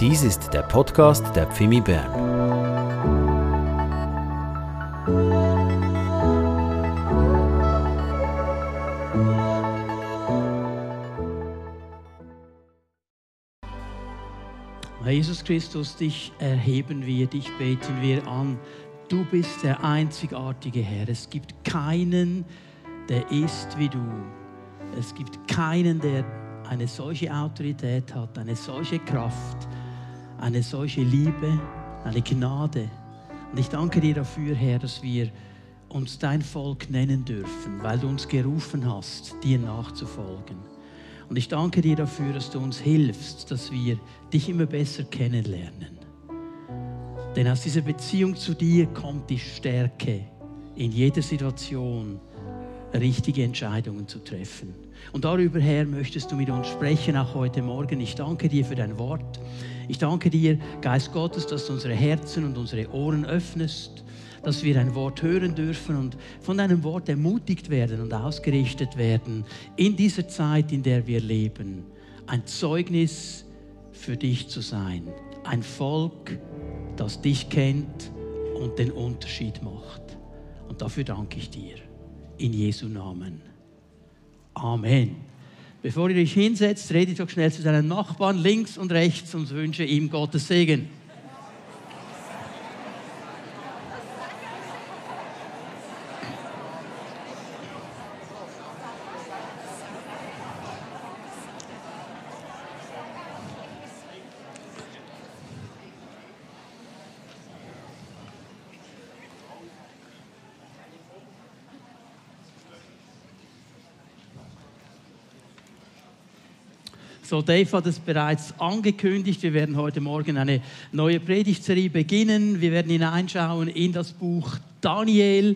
Dies ist der Podcast der Pfimi Bern. Jesus Christus, dich erheben wir, dich beten wir an. Du bist der einzigartige Herr. Es gibt keinen, der ist wie du. Es gibt keinen, der eine solche Autorität hat, eine solche Kraft, eine solche Liebe, eine Gnade. Und ich danke dir dafür, Herr, dass wir uns dein Volk nennen dürfen, weil du uns gerufen hast, dir nachzufolgen. Und ich danke dir dafür, dass du uns hilfst, dass wir dich immer besser kennenlernen. Denn aus dieser Beziehung zu dir kommt die Stärke, in jeder Situation richtige Entscheidungen zu treffen. Und darüber, Herr, möchtest du mit uns sprechen, auch heute Morgen. Ich danke dir für dein Wort. Ich danke dir, Geist Gottes, dass du unsere Herzen und unsere Ohren öffnest, dass wir dein Wort hören dürfen und von deinem Wort ermutigt werden und ausgerichtet werden in dieser Zeit, in der wir leben. Ein Zeugnis für dich zu sein. Ein Volk, das dich kennt und den Unterschied macht. Und dafür danke ich dir. In Jesu Namen. Amen. Bevor ihr euch hinsetzt, redet doch schnell zu deinen Nachbarn links und rechts und wünsche ihm Gottes Segen. So, Dave hat es bereits angekündigt. Wir werden heute Morgen eine neue Predigtserie beginnen. Wir werden hineinschauen in das Buch Daniel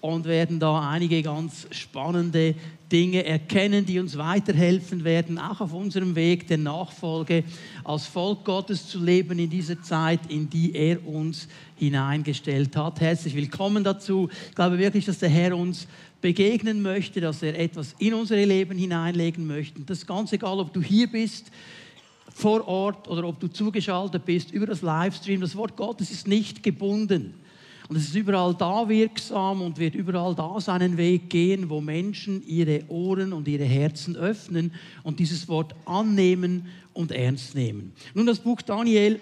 und werden da einige ganz spannende Dinge erkennen, die uns weiterhelfen werden, auch auf unserem Weg der Nachfolge als Volk Gottes zu leben in dieser Zeit, in die er uns hineingestellt hat. Herzlich willkommen dazu. Ich glaube wirklich, dass der Herr uns begegnen möchte, dass er etwas in unser Leben hineinlegen möchte. Das ist ganz egal, ob du hier bist, vor Ort oder ob du zugeschaltet bist über das Livestream. Das Wort Gottes ist nicht gebunden. Und es ist überall da wirksam und wird überall da seinen Weg gehen, wo Menschen ihre Ohren und ihre Herzen öffnen und dieses Wort annehmen und ernst nehmen. Nun, das Buch Daniel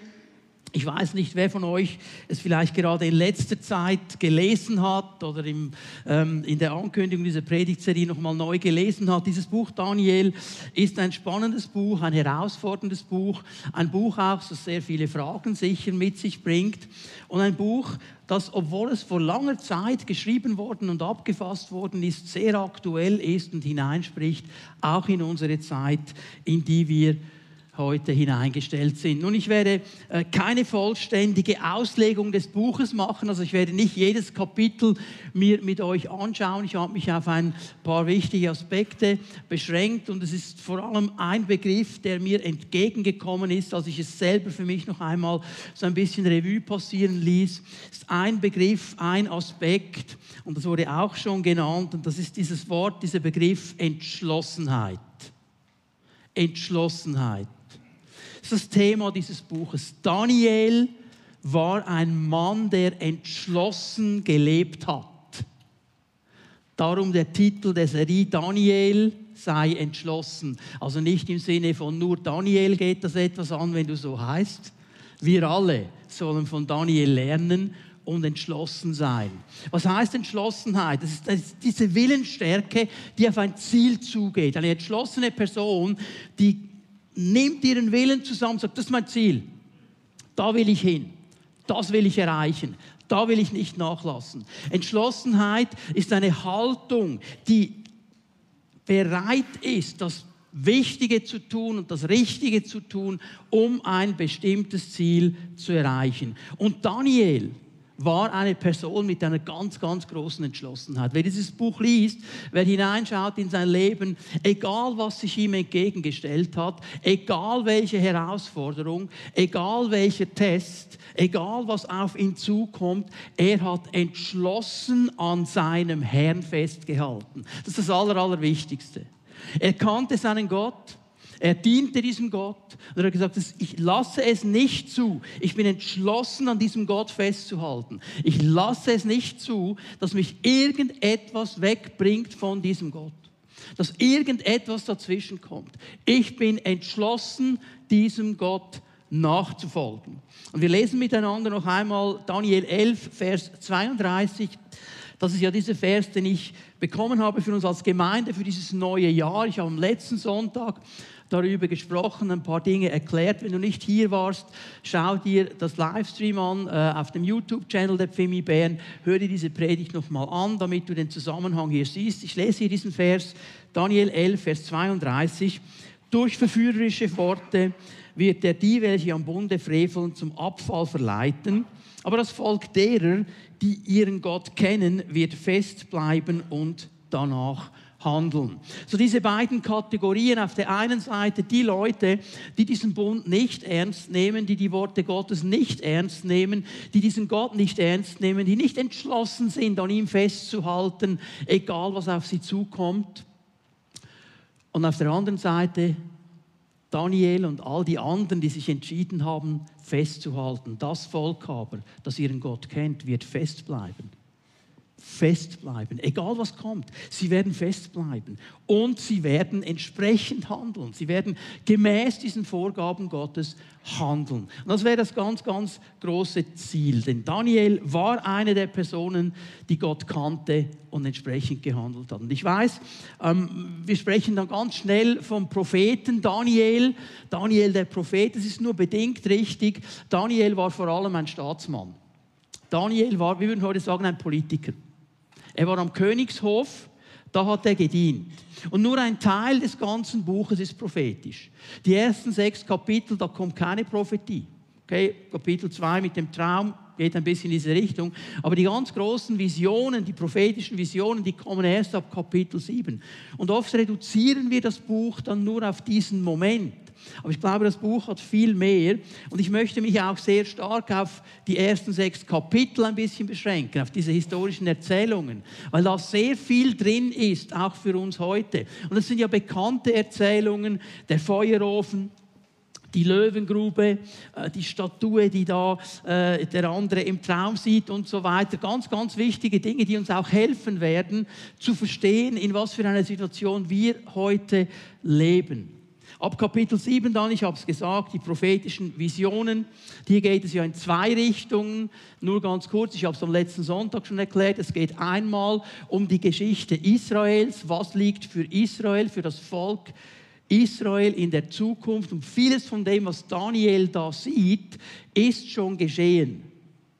ich weiß nicht, wer von euch es vielleicht gerade in letzter Zeit gelesen hat oder im, ähm, in der Ankündigung dieser Predigtserie nochmal neu gelesen hat. Dieses Buch Daniel ist ein spannendes Buch, ein herausforderndes Buch, ein Buch auch, das sehr viele Fragen sicher mit sich bringt und ein Buch, das, obwohl es vor langer Zeit geschrieben worden und abgefasst worden ist, sehr aktuell ist und hineinspricht, auch in unsere Zeit, in die wir heute hineingestellt sind. Nun, ich werde äh, keine vollständige Auslegung des Buches machen, also ich werde nicht jedes Kapitel mir mit euch anschauen. Ich habe mich auf ein paar wichtige Aspekte beschränkt und es ist vor allem ein Begriff, der mir entgegengekommen ist, als ich es selber für mich noch einmal so ein bisschen Revue passieren ließ. Es ist ein Begriff, ein Aspekt und das wurde auch schon genannt und das ist dieses Wort, dieser Begriff Entschlossenheit. Entschlossenheit. Ist das Thema dieses Buches. Daniel war ein Mann, der entschlossen gelebt hat. Darum der Titel der Serie Daniel sei entschlossen. Also nicht im Sinne von nur Daniel geht das etwas an, wenn du so heißt. Wir alle sollen von Daniel lernen und entschlossen sein. Was heißt Entschlossenheit? Das ist, das ist, diese Willensstärke, die auf ein Ziel zugeht. Eine entschlossene Person, die nimmt ihren Willen zusammen, sagt, das ist mein Ziel. Da will ich hin. Das will ich erreichen. Da will ich nicht nachlassen. Entschlossenheit ist eine Haltung, die bereit ist, das Wichtige zu tun und das Richtige zu tun, um ein bestimmtes Ziel zu erreichen. Und Daniel, war eine Person mit einer ganz, ganz großen Entschlossenheit. Wer dieses Buch liest, wer hineinschaut in sein Leben, egal was sich ihm entgegengestellt hat, egal welche Herausforderung, egal welcher Test, egal was auf ihn zukommt, er hat entschlossen an seinem Herrn festgehalten. Das ist das Aller, Allerwichtigste. Er kannte seinen Gott, Er diente diesem Gott und er hat gesagt, ich lasse es nicht zu. Ich bin entschlossen, an diesem Gott festzuhalten. Ich lasse es nicht zu, dass mich irgendetwas wegbringt von diesem Gott. Dass irgendetwas dazwischen kommt. Ich bin entschlossen, diesem Gott nachzufolgen. Und wir lesen miteinander noch einmal Daniel 11, Vers 32. Das ist ja dieser Vers, den ich bekommen habe für uns als Gemeinde für dieses neue Jahr. Ich habe am letzten Sonntag darüber gesprochen, ein paar Dinge erklärt. Wenn du nicht hier warst, schau dir das Livestream an äh, auf dem YouTube-Channel der Pfimi Bern. Hör dir diese Predigt nochmal an, damit du den Zusammenhang hier siehst. Ich lese hier diesen Vers, Daniel 11, Vers 32. Durch verführerische Worte wird er die, welche am Bunde freveln, zum Abfall verleiten. Aber das Volk derer, die ihren Gott kennen, wird festbleiben und danach handeln. So diese beiden Kategorien. Auf der einen Seite die Leute, die diesen Bund nicht ernst nehmen, die die Worte Gottes nicht ernst nehmen, die diesen Gott nicht ernst nehmen, die nicht entschlossen sind, an ihm festzuhalten, egal was auf sie zukommt. Und auf der anderen Seite Daniel und all die anderen, die sich entschieden haben, festzuhalten. Das Volk aber, das ihren Gott kennt, wird festbleiben festbleiben, egal was kommt. Sie werden festbleiben und sie werden entsprechend handeln. Sie werden gemäß diesen Vorgaben Gottes handeln. Und das wäre das ganz, ganz große Ziel. Denn Daniel war eine der Personen, die Gott kannte und entsprechend gehandelt hat. Und ich weiß, ähm, wir sprechen dann ganz schnell vom Propheten Daniel. Daniel der Prophet, das ist nur bedingt richtig. Daniel war vor allem ein Staatsmann. Daniel war, wir würden heute sagen, ein Politiker. Er war am Königshof, da hat er gedient. Und nur ein Teil des ganzen Buches ist prophetisch. Die ersten sechs Kapitel, da kommt keine Prophetie. Okay, Kapitel 2 mit dem Traum geht ein bisschen in diese Richtung. Aber die ganz großen Visionen, die prophetischen Visionen, die kommen erst ab Kapitel 7. Und oft reduzieren wir das Buch dann nur auf diesen Moment. Aber ich glaube, das Buch hat viel mehr. Und ich möchte mich auch sehr stark auf die ersten sechs Kapitel ein bisschen beschränken, auf diese historischen Erzählungen, weil da sehr viel drin ist, auch für uns heute. Und das sind ja bekannte Erzählungen, der Feuerofen, die Löwengrube, äh, die Statue, die da äh, der andere im Traum sieht und so weiter. Ganz, ganz wichtige Dinge, die uns auch helfen werden, zu verstehen, in was für einer Situation wir heute leben. Ab Kapitel 7 dann, ich habe es gesagt, die prophetischen Visionen. Hier geht es ja in zwei Richtungen. Nur ganz kurz, ich habe es am letzten Sonntag schon erklärt. Es geht einmal um die Geschichte Israels. Was liegt für Israel, für das Volk Israel in der Zukunft? Und vieles von dem, was Daniel da sieht, ist schon geschehen.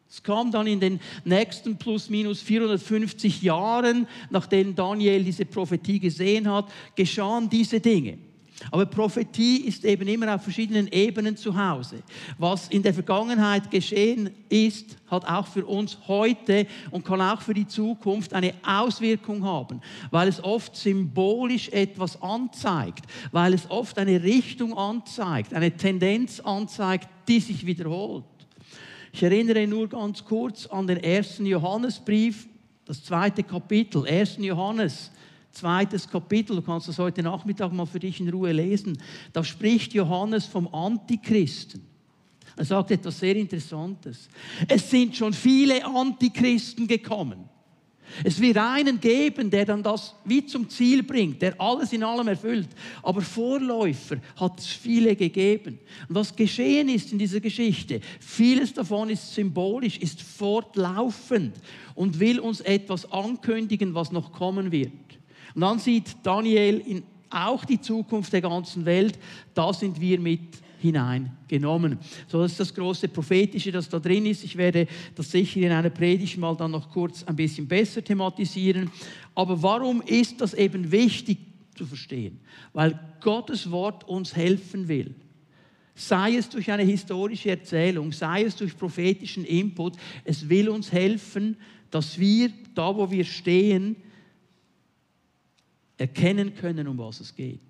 Es kam dann in den nächsten plus minus 450 Jahren, nachdem Daniel diese Prophetie gesehen hat, geschahen diese Dinge. Aber Prophetie ist eben immer auf verschiedenen Ebenen zu Hause. Was in der Vergangenheit geschehen ist, hat auch für uns heute und kann auch für die Zukunft eine Auswirkung haben, weil es oft symbolisch etwas anzeigt, weil es oft eine Richtung anzeigt, eine Tendenz anzeigt, die sich wiederholt. Ich erinnere nur ganz kurz an den ersten Johannesbrief, das zweite Kapitel, 1. Johannes zweites Kapitel, du kannst das heute Nachmittag mal für dich in Ruhe lesen, da spricht Johannes vom Antichristen. Er sagt etwas sehr Interessantes. Es sind schon viele Antichristen gekommen. Es wird einen geben, der dann das wie zum Ziel bringt, der alles in allem erfüllt. Aber Vorläufer hat es viele gegeben. Und was geschehen ist in dieser Geschichte, vieles davon ist symbolisch, ist fortlaufend und will uns etwas ankündigen, was noch kommen wird. Und dann sieht Daniel in auch die Zukunft der ganzen Welt. Da sind wir mit hineingenommen. So, das ist das große Prophetische, das da drin ist. Ich werde das sicher in einer Predigt mal dann noch kurz ein bisschen besser thematisieren. Aber warum ist das eben wichtig zu verstehen? Weil Gottes Wort uns helfen will. Sei es durch eine historische Erzählung, sei es durch prophetischen Input, es will uns helfen, dass wir da, wo wir stehen, erkennen können, um was es geht.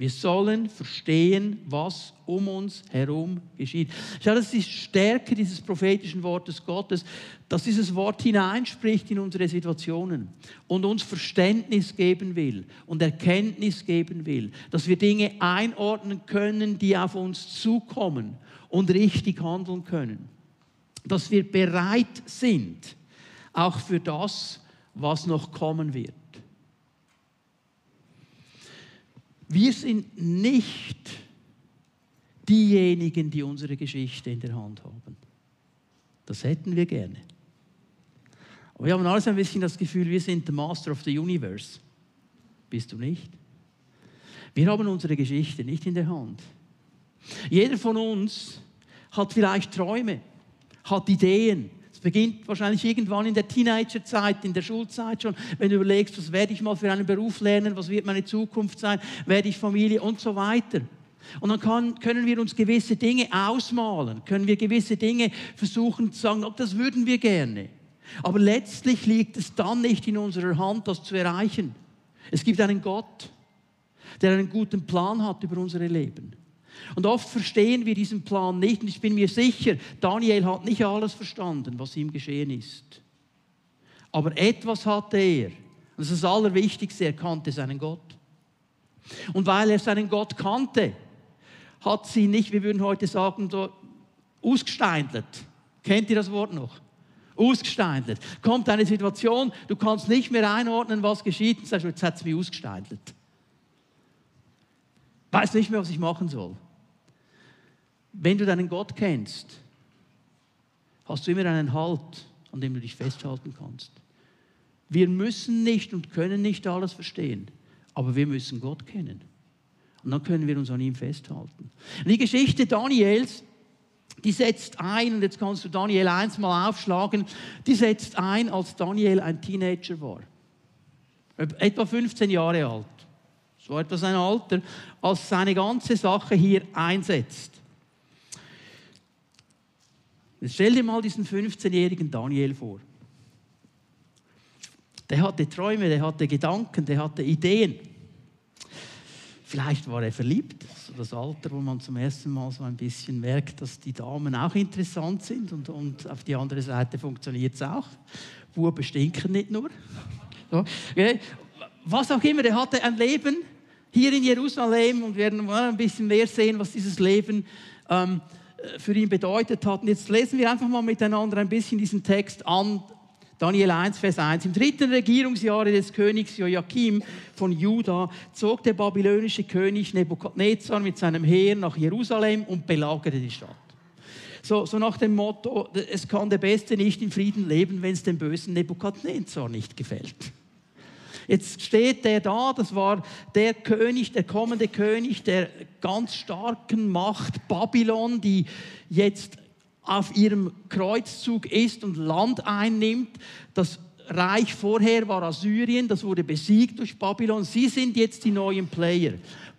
Wir sollen verstehen, was um uns herum geschieht. Schau, das ist die Stärke dieses prophetischen Wortes Gottes, dass dieses Wort hineinspricht in unsere Situationen und uns Verständnis geben will und Erkenntnis geben will, dass wir Dinge einordnen können, die auf uns zukommen und richtig handeln können. Dass wir bereit sind, auch für das, was noch kommen wird. Wir sind nicht diejenigen, die unsere Geschichte in der Hand haben. Das hätten wir gerne. Aber wir haben alles ein bisschen das Gefühl, wir sind der Master of the Universe. Bist du nicht? Wir haben unsere Geschichte nicht in der Hand. Jeder von uns hat vielleicht Träume, hat Ideen, es beginnt wahrscheinlich irgendwann in der Teenagerzeit, in der Schulzeit schon, wenn du überlegst, was werde ich mal für einen Beruf lernen, was wird meine Zukunft sein, werde ich Familie und so weiter. Und dann kann, können wir uns gewisse Dinge ausmalen, können wir gewisse Dinge versuchen zu sagen, oh, das würden wir gerne. Aber letztlich liegt es dann nicht in unserer Hand, das zu erreichen. Es gibt einen Gott, der einen guten Plan hat über unser Leben. Und oft verstehen wir diesen Plan nicht. Und ich bin mir sicher, Daniel hat nicht alles verstanden, was ihm geschehen ist. Aber etwas hatte er. Und das ist das Allerwichtigste, er kannte seinen Gott. Und weil er seinen Gott kannte, hat sie nicht, wir würden heute sagen, so ausgesteindelt. Kennt ihr das Wort noch? Ausgesteindelt. Kommt eine Situation, du kannst nicht mehr einordnen, was geschieht, und sagst, jetzt hat es mich ausgesteindelt. Weiß nicht mehr, was ich machen soll. Wenn du deinen Gott kennst, hast du immer einen Halt, an dem du dich festhalten kannst. Wir müssen nicht und können nicht alles verstehen, aber wir müssen Gott kennen. Und dann können wir uns an ihm festhalten. Und die Geschichte Daniels, die setzt ein, und jetzt kannst du Daniel 1 mal aufschlagen, die setzt ein, als Daniel ein Teenager war. Etwa 15 Jahre alt. So etwas ein Alter, als seine ganze Sache hier einsetzt. Jetzt stell dir mal diesen 15-jährigen Daniel vor. Der hatte Träume, der hatte Gedanken, der hatte Ideen. Vielleicht war er verliebt, so das Alter, wo man zum ersten Mal so ein bisschen merkt, dass die Damen auch interessant sind und, und auf die andere Seite funktioniert es auch. Buben stinken nicht nur. So, okay. Was auch immer, der hatte ein Leben hier in Jerusalem und wir werden mal ein bisschen mehr sehen, was dieses Leben ähm, für ihn bedeutet hat. Und jetzt lesen wir einfach mal miteinander ein bisschen diesen Text an. Daniel 1, Vers 1. Im dritten Regierungsjahre des Königs Joachim von Juda zog der babylonische König Nebukadnezar mit seinem Heer nach Jerusalem und belagerte die Stadt. So, so nach dem Motto, es kann der Beste nicht in Frieden leben, wenn es dem bösen Nebukadnezar nicht gefällt. Jetzt steht der da, das war der König, der kommende König der ganz starken Macht Babylon, die jetzt auf ihrem Kreuzzug ist und Land einnimmt. Das Reich vorher war Assyrien, das wurde besiegt durch Babylon. Sie sind jetzt die neuen Player.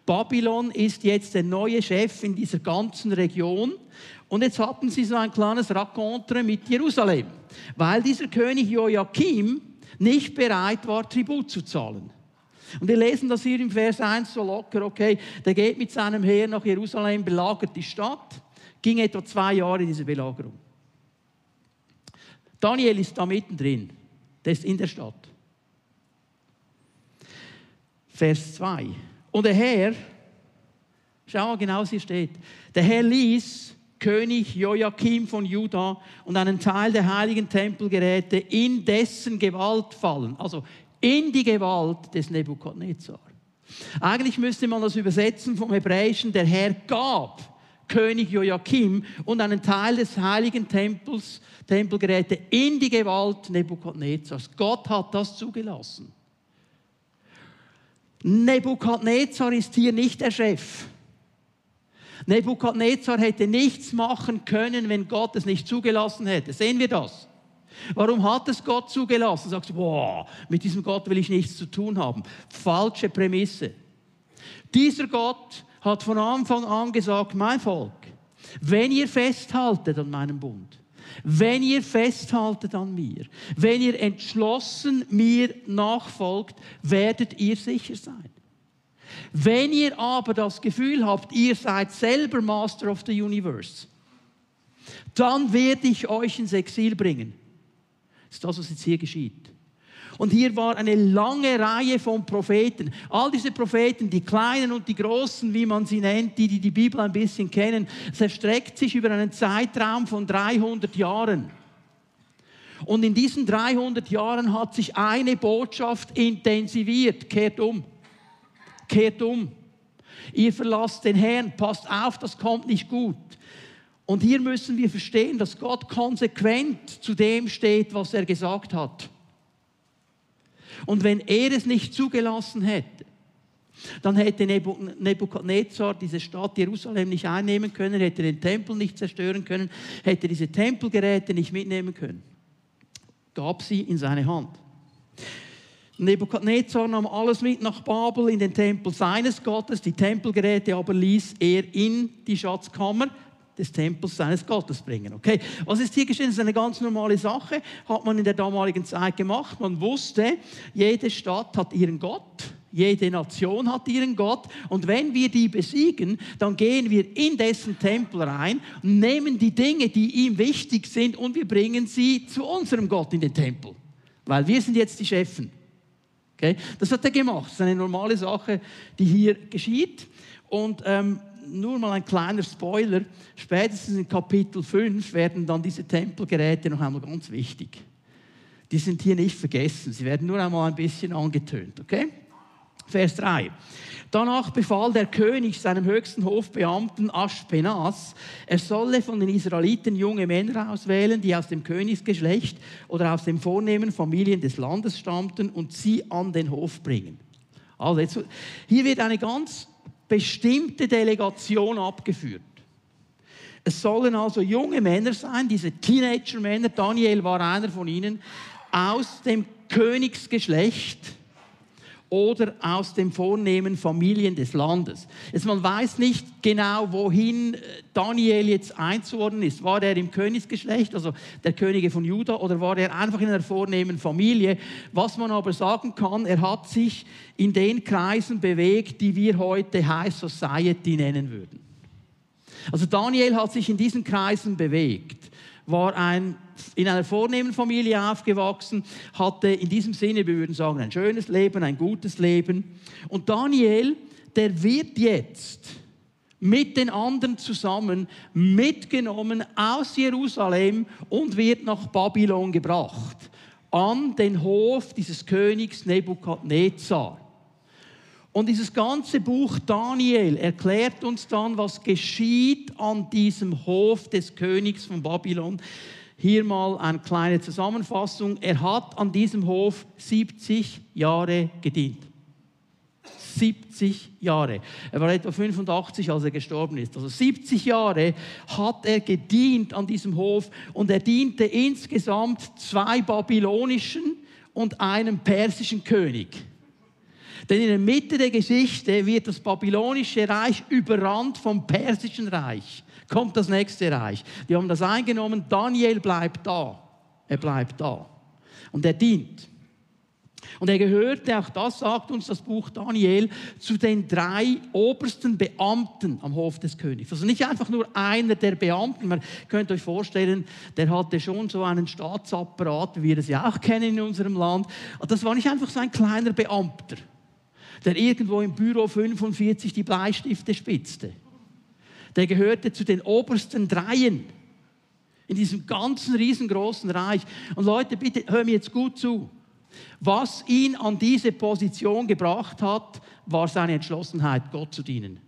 Babylon ist jetzt der neue Chef in dieser ganzen Region. Und jetzt hatten sie so ein kleines Racontre mit Jerusalem. Weil dieser König Joachim nicht bereit war, Tribut zu zahlen. Und wir lesen das hier im Vers 1 so locker, okay, der geht mit seinem Heer nach Jerusalem, belagert die Stadt, ging etwa zwei Jahre in diese Belagerung. Daniel ist da mittendrin, der ist in der Stadt. Vers 2. Und der Herr, schau mal genau, was hier steht, der Herr ließ König Joachim von Juda und einen Teil der heiligen Tempelgeräte in dessen Gewalt fallen. Also in die Gewalt des Nebukadnezar. Eigentlich müsste man das übersetzen vom Hebräischen, der Herr gab König Joachim und einen Teil des heiligen Tempels, Tempelgeräte in die Gewalt Nebukadnezars. Gott hat das zugelassen. Nebukadnezar ist hier nicht der Chef. Nebukadnezar hätte nichts machen können, wenn Gott es nicht zugelassen hätte. Sehen wir das? Warum hat es Gott zugelassen? Sagst du, boah, mit diesem Gott will ich nichts zu tun haben. Falsche Prämisse. Dieser Gott hat von Anfang an gesagt, mein Volk, wenn ihr festhaltet an meinem Bund, wenn ihr festhaltet an mir, wenn ihr entschlossen mir nachfolgt, werdet ihr sicher sein. Wenn ihr aber das Gefühl habt, ihr seid selber Master of the Universe, dann werde ich euch ins Exil bringen. Das ist das, was jetzt hier geschieht. Und hier war eine lange Reihe von Propheten. All diese Propheten, die kleinen und die großen, wie man sie nennt, die, die die Bibel ein bisschen kennen, es erstreckt sich über einen Zeitraum von 300 Jahren. Und in diesen 300 Jahren hat sich eine Botschaft intensiviert. Kehrt um. Kehrt um. Ihr verlasst den Herrn. Passt auf, das kommt nicht gut. Und hier müssen wir verstehen, dass Gott konsequent zu dem steht, was er gesagt hat. Und wenn er es nicht zugelassen hätte, dann hätte Nebukadnezar diese Stadt Jerusalem nicht einnehmen können, hätte den Tempel nicht zerstören können, hätte diese Tempelgeräte nicht mitnehmen können. Gab sie in seine Hand. Nebukadnezar nahm alles mit nach Babel in den Tempel seines Gottes, die Tempelgeräte aber ließ er in die Schatzkammer des Tempels seines Gottes bringen. Okay? Was ist hier geschehen? Das ist eine ganz normale Sache, hat man in der damaligen Zeit gemacht. Man wusste, jede Stadt hat ihren Gott. Jede Nation hat ihren Gott und wenn wir die besiegen, dann gehen wir in dessen Tempel rein, nehmen die Dinge, die ihm wichtig sind und wir bringen sie zu unserem Gott in den Tempel, weil wir sind jetzt die Chefen. Okay? Das hat er gemacht. Das ist eine normale Sache, die hier geschieht. Und ähm, nur mal ein kleiner Spoiler, spätestens in Kapitel 5 werden dann diese Tempelgeräte noch einmal ganz wichtig. Die sind hier nicht vergessen, sie werden nur einmal ein bisschen angetönt, okay? Vers 3. Danach befahl der König seinem höchsten Hofbeamten Aschpenas, er solle von den Israeliten junge Männer auswählen, die aus dem Königsgeschlecht oder aus den vornehmen Familien des Landes stammten und sie an den Hof bringen. Also jetzt, hier wird eine ganz bestimmte Delegation abgeführt. Es sollen also junge Männer sein, diese Teenager-Männer, Daniel war einer von ihnen, aus dem Königsgeschlecht oder aus den vornehmen Familien des Landes. Jetzt, man weiß nicht genau, wohin äh, Daniel jetzt einzuordnen ist. War er im Königsgeschlecht, also der Könige von Juda, oder war er einfach in einer vornehmen Familie? Was man aber sagen kann, er hat sich in den Kreisen bewegt, die wir heute High Society nennen würden. Also Daniel hat sich in diesen Kreisen bewegt, war ein in einer vornehmen Familie aufgewachsen, hatte in diesem Sinne, wir würden sagen, ein schönes Leben, ein gutes Leben. Und Daniel, der wird jetzt mit den anderen zusammen mitgenommen aus Jerusalem und wird nach Babylon gebracht, an den Hof dieses Königs Nebukadnezar. Und dieses ganze Buch Daniel erklärt uns dann, was geschieht an diesem Hof des Königs von Babylon. Hier mal eine kleine Zusammenfassung. Er hat an diesem Hof 70 Jahre gedient. 70 Jahre. Er war etwa 85, als er gestorben ist. Also 70 Jahre hat er gedient an diesem Hof und er diente insgesamt zwei babylonischen und einem persischen König. Denn in der Mitte der Geschichte wird das babylonische Reich überrannt vom persischen Reich kommt das nächste Reich. Die haben das eingenommen, Daniel bleibt da. Er bleibt da. Und er dient. Und er gehörte, auch das sagt uns das Buch Daniel, zu den drei obersten Beamten am Hof des Königs. Also nicht einfach nur einer der Beamten. Man könnte euch vorstellen, der hatte schon so einen Staatsapparat, wie wir es ja auch kennen in unserem Land. Das war nicht einfach so ein kleiner Beamter, der irgendwo im Büro 45 die Bleistifte spitzte der gehörte zu den obersten Dreien in diesem ganzen riesengroßen Reich. Und Leute, bitte hör mir jetzt gut zu. Was ihn an diese Position gebracht hat, war seine Entschlossenheit, Gott zu dienen.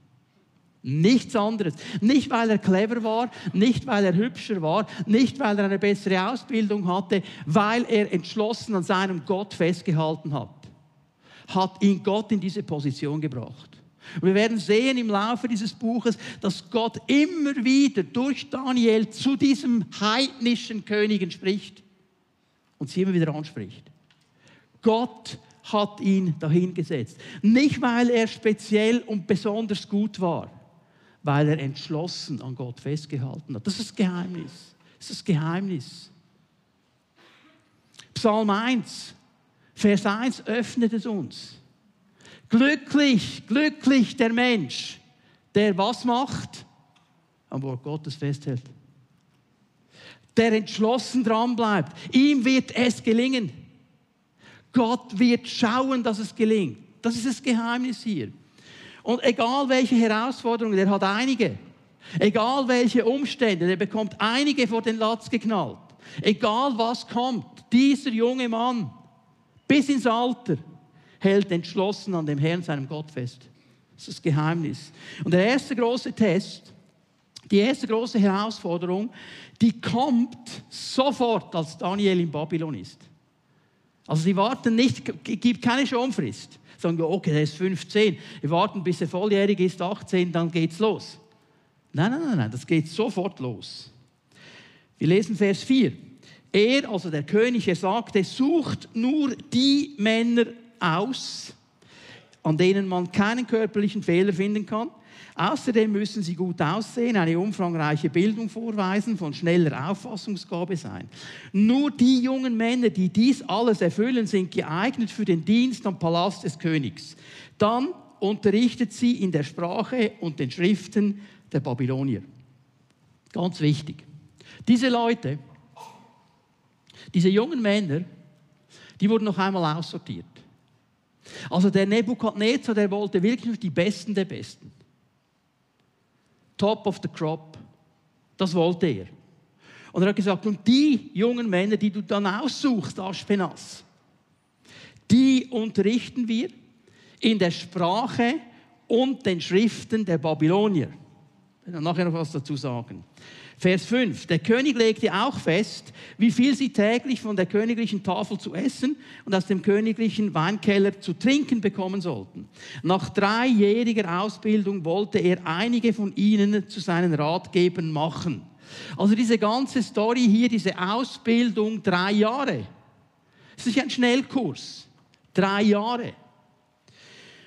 Nichts anderes. Nicht, weil er clever war, nicht, weil er hübscher war, nicht, weil er eine bessere Ausbildung hatte, weil er entschlossen an seinem Gott festgehalten hat. Hat ihn Gott in diese Position gebracht. Und wir werden sehen im Laufe dieses Buches, dass Gott immer wieder durch Daniel zu diesem heidnischen Königen spricht und sie immer wieder anspricht. Gott hat ihn dahingesetzt. Nicht, weil er speziell und besonders gut war, weil er entschlossen an Gott festgehalten hat. Das ist das Geheimnis. Das ist das Geheimnis. Psalm 1, Vers 1 öffnet es uns. Glücklich, glücklich der Mensch, der was macht? Am Wort Gottes festhält. Der entschlossen dran bleibt. Ihm wird es gelingen. Gott wird schauen, dass es gelingt. Das ist das Geheimnis hier. Und egal welche Herausforderungen, der hat einige. Egal welche Umstände, der bekommt einige vor den Latz geknallt. Egal was kommt, dieser junge Mann bis ins Alter hält entschlossen an dem Herrn, seinem Gott fest. Das ist das Geheimnis. Und der erste große Test, die erste große Herausforderung, die kommt sofort, als Daniel in Babylon ist. Also sie warten nicht, gibt keine Schonfrist. Sagen wir, okay, der ist 15, wir warten, bis er volljährig ist, 18, dann geht's los. Nein, nein, nein, nein, das geht sofort los. Wir lesen Vers 4. Er, also der König, er sagte, sucht nur die Männer aus, an denen man keinen körperlichen Fehler finden kann. Außerdem müssen sie gut aussehen, eine umfangreiche Bildung vorweisen, von schneller Auffassungsgabe sein. Nur die jungen Männer, die dies alles erfüllen, sind geeignet für den Dienst am Palast des Königs. Dann unterrichtet sie in der Sprache und den Schriften der Babylonier. Ganz wichtig. Diese Leute, diese jungen Männer, die wurden noch einmal aussortiert. Also der Nebukadnezar, der wollte wirklich nur die Besten der Besten. Top of the crop. Das wollte er. Und er hat gesagt, und die jungen Männer, die du dann aussuchst, Aschpenas, die unterrichten wir in der Sprache und den Schriften der Babylonier. Ich werde nachher noch was dazu sagen. Vers 5. Der König legte auch fest, wie viel sie täglich von der königlichen Tafel zu essen und aus dem königlichen Weinkeller zu trinken bekommen sollten. Nach dreijähriger Ausbildung wollte er einige von ihnen zu seinen Ratgebern machen. Also diese ganze Story hier, diese Ausbildung, drei Jahre. Es ist ein Schnellkurs. Drei Jahre.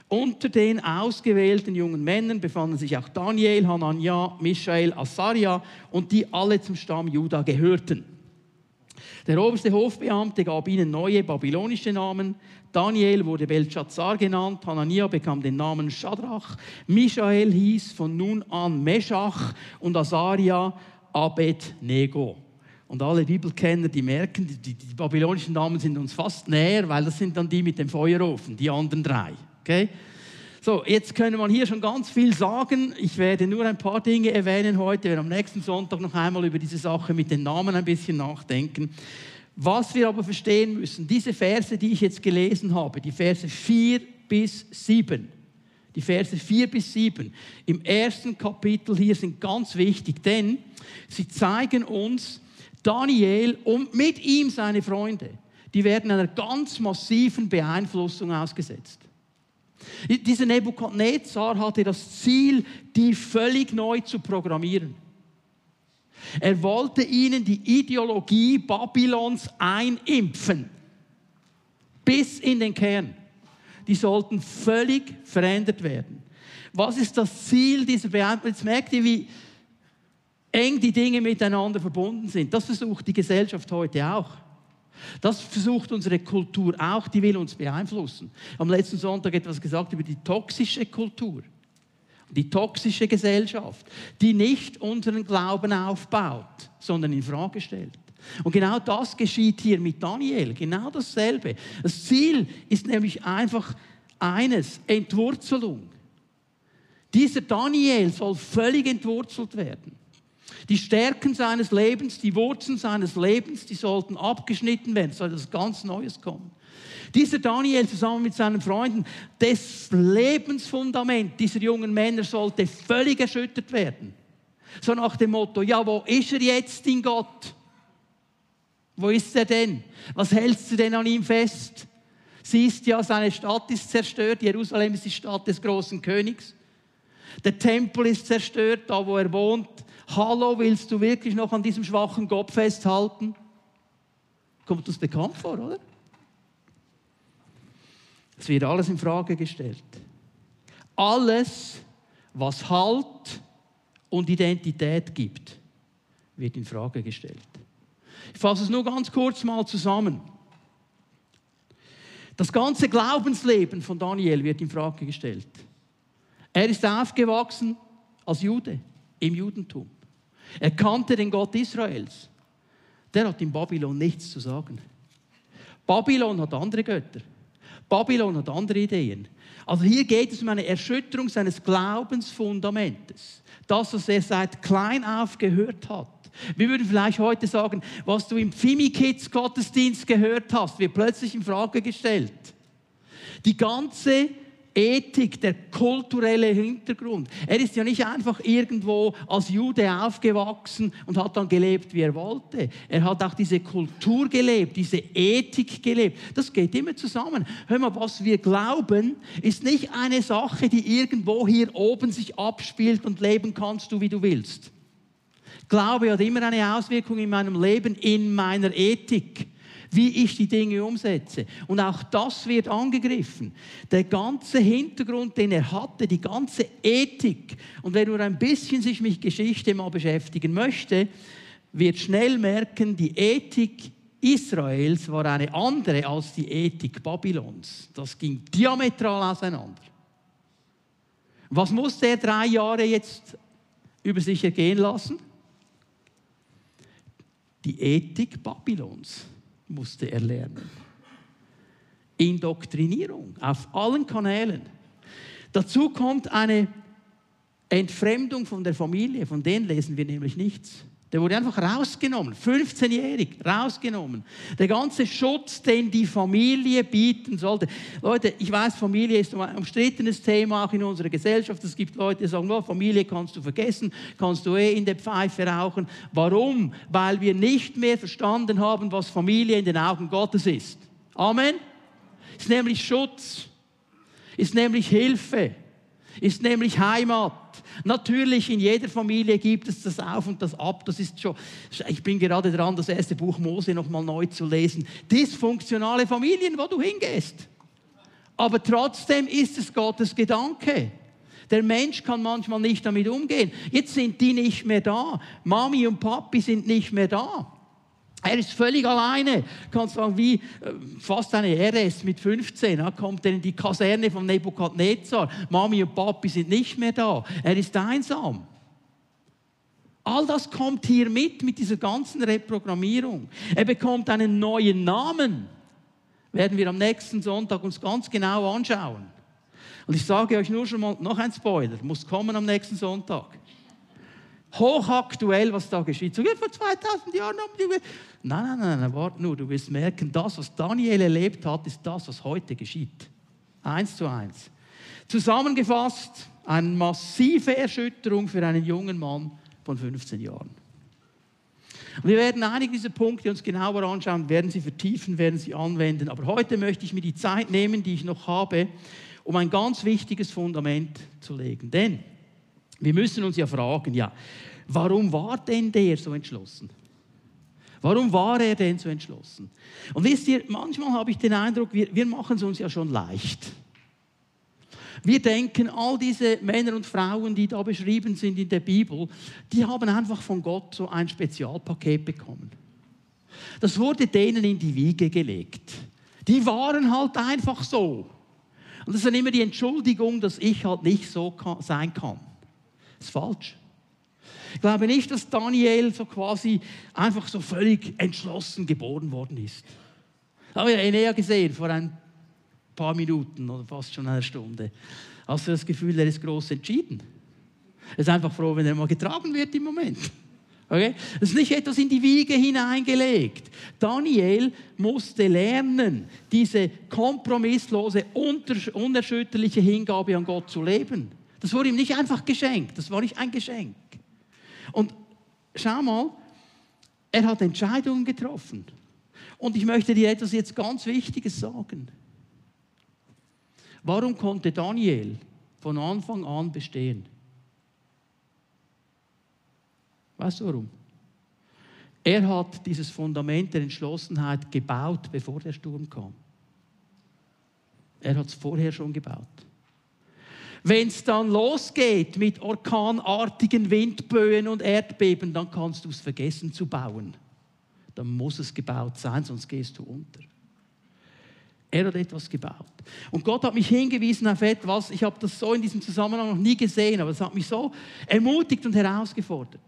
Unter den ausgewählten jungen Männern befanden sich auch Daniel, Hanania, Michael, Asaria und die alle zum Stamm Juda gehörten. Der oberste Hofbeamte gab ihnen neue babylonische Namen. Daniel wurde Belshazzar genannt, Hanania bekam den Namen Shadrach, Michael hieß von nun an Meshach und Asaria Abednego. Und alle Bibelkenner, die merken, die, die babylonischen Namen sind uns fast näher, weil das sind dann die mit dem Feuerofen, die anderen drei. Okay? So, jetzt können wir hier schon ganz viel sagen. Ich werde nur ein paar Dinge erwähnen heute. Wir werden am nächsten Sonntag noch einmal über diese Sache mit den Namen ein bisschen nachdenken. Was wir aber verstehen müssen, diese Verse, die ich jetzt gelesen habe, die Verse 4 bis 7, die Verse 4 bis 7 im ersten Kapitel hier sind ganz wichtig, denn sie zeigen uns Daniel und mit ihm seine Freunde, die werden einer ganz massiven Beeinflussung ausgesetzt. Dieser Nebukadnezar hatte das Ziel, die völlig neu zu programmieren. Er wollte ihnen die Ideologie Babylons einimpfen. Bis in den Kern. Die sollten völlig verändert werden. Was ist das Ziel dieser Beamten? Jetzt merkt ihr, wie eng die Dinge miteinander verbunden sind. Das versucht die Gesellschaft heute auch. Das versucht unsere Kultur auch, die will uns beeinflussen. Am letzten Sonntag etwas gesagt über die toxische Kultur, die toxische Gesellschaft, die nicht unseren Glauben aufbaut, sondern in Frage stellt. Und genau das geschieht hier mit Daniel, genau dasselbe. Das Ziel ist nämlich einfach eines, Entwurzelung. Dieser Daniel soll völlig entwurzelt werden. Die Stärken seines Lebens, die Wurzeln seines Lebens, die sollten abgeschnitten werden, soll etwas ganz Neues kommen. Dieser Daniel zusammen mit seinen Freunden, das Lebensfundament dieser jungen Männer sollte völlig erschüttert werden. So nach dem Motto, ja, wo ist er jetzt in Gott? Wo ist er denn? Was hältst du denn an ihm fest? Siehst ja, seine Stadt ist zerstört. Jerusalem ist die Stadt des großen Königs. Der Tempel ist zerstört, da wo er wohnt. Hallo, willst du wirklich noch an diesem schwachen Gott festhalten? Kommt das bekannt vor, oder? Es wird alles in Frage gestellt. Alles, was Halt und Identität gibt, wird in Frage gestellt. Ich fasse es nur ganz kurz mal zusammen. Das ganze Glaubensleben von Daniel wird in Frage gestellt. Er ist aufgewachsen als Jude im Judentum. Er kannte den Gott Israels. Der hat in Babylon nichts zu sagen. Babylon hat andere Götter. Babylon hat andere Ideen. Also hier geht es um eine Erschütterung seines Glaubensfundamentes. Das, was er seit klein auf gehört hat. Wir würden vielleicht heute sagen, was du im Fimi Kids Gottesdienst gehört hast, wird plötzlich in Frage gestellt. Die ganze Ethik, der kulturelle Hintergrund. Er ist ja nicht einfach irgendwo als Jude aufgewachsen und hat dann gelebt, wie er wollte. Er hat auch diese Kultur gelebt, diese Ethik gelebt. Das geht immer zusammen. Hör mal, was wir glauben, ist nicht eine Sache, die irgendwo hier oben sich abspielt und leben kannst du, wie du willst. Glaube hat immer eine Auswirkung in meinem Leben, in meiner Ethik wie ich die Dinge umsetze. Und auch das wird angegriffen. Der ganze Hintergrund, den er hatte, die ganze Ethik. Und wer nur ein bisschen sich mit Geschichte mal beschäftigen möchte, wird schnell merken, die Ethik Israels war eine andere als die Ethik Babylons. Das ging diametral auseinander. Was musste er drei Jahre jetzt über sich ergehen lassen? Die Ethik Babylons musste er lernen. Indoktrinierung auf allen Kanälen. Dazu kommt eine Entfremdung von der Familie, von denen lesen wir nämlich nichts. Der wurde einfach rausgenommen, 15-jährig, rausgenommen. Der ganze Schutz, den die Familie bieten sollte. Leute, ich weiß, Familie ist ein umstrittenes Thema auch in unserer Gesellschaft. Es gibt Leute, die sagen, oh, Familie kannst du vergessen, kannst du eh in der Pfeife rauchen. Warum? Weil wir nicht mehr verstanden haben, was Familie in den Augen Gottes ist. Amen? Ist nämlich Schutz, ist nämlich Hilfe, ist nämlich Heimat. Natürlich, in jeder Familie gibt es das Auf und das Ab. Das ist schon, ich bin gerade dran, das erste Buch Mose nochmal neu zu lesen. Dysfunktionale Familien, wo du hingehst. Aber trotzdem ist es Gottes Gedanke. Der Mensch kann manchmal nicht damit umgehen. Jetzt sind die nicht mehr da. Mami und Papi sind nicht mehr da. Er ist völlig alleine. Kannst sagen, wie äh, fast eine RS mit 15. Da kommt er in die Kaserne von Nebukadnezar. Mami und Papi sind nicht mehr da. Er ist einsam. All das kommt hier mit, mit dieser ganzen Reprogrammierung. Er bekommt einen neuen Namen. Werden wir am nächsten Sonntag uns ganz genau anschauen. Und ich sage euch nur schon mal noch ein Spoiler, muss kommen am nächsten Sonntag hochaktuell, was da geschieht. So, vor 2000 Jahren haben die... Nein, nein, nein, warte nur. Du wirst merken, das, was Daniel erlebt hat, ist das, was heute geschieht. Eins zu eins. Zusammengefasst, eine massive Erschütterung für einen jungen Mann von 15 Jahren. Wir werden einige dieser Punkte uns genauer anschauen, werden sie vertiefen, werden sie anwenden. Aber heute möchte ich mir die Zeit nehmen, die ich noch habe, um ein ganz wichtiges Fundament zu legen. Denn wir müssen uns ja fragen, ja, warum war denn der so entschlossen? Warum war er denn so entschlossen? Und wisst ihr, manchmal habe ich den Eindruck, wir, wir machen es uns ja schon leicht. Wir denken, all diese Männer und Frauen, die da beschrieben sind in der Bibel, die haben einfach von Gott so ein Spezialpaket bekommen. Das wurde denen in die Wiege gelegt. Die waren halt einfach so. Und das ist dann immer die Entschuldigung, dass ich halt nicht so sein kann. Das ist falsch. Ich glaube nicht, dass Daniel so quasi einfach so völlig entschlossen geboren worden ist. Das habe ich ja näher gesehen, vor ein paar Minuten oder fast schon einer Stunde. Hast du das Gefühl, er ist groß entschieden? Er ist einfach froh, wenn er mal getragen wird im Moment. Okay? Das ist nicht etwas in die Wiege hineingelegt. Daniel musste lernen, diese kompromisslose, unerschütterliche Hingabe an Gott zu leben. Das wurde ihm nicht einfach geschenkt, das war nicht ein Geschenk. Und schau mal, er hat Entscheidungen getroffen. Und ich möchte dir etwas jetzt ganz Wichtiges sagen. Warum konnte Daniel von Anfang an bestehen? Weißt du warum? Er hat dieses Fundament der Entschlossenheit gebaut, bevor der Sturm kam. Er hat es vorher schon gebaut. Wenn es dann losgeht mit orkanartigen Windböen und Erdbeben, dann kannst du es vergessen zu bauen. Dann muss es gebaut sein, sonst gehst du unter. Er hat etwas gebaut. Und Gott hat mich hingewiesen auf etwas, ich habe das so in diesem Zusammenhang noch nie gesehen, aber es hat mich so ermutigt und herausgefordert.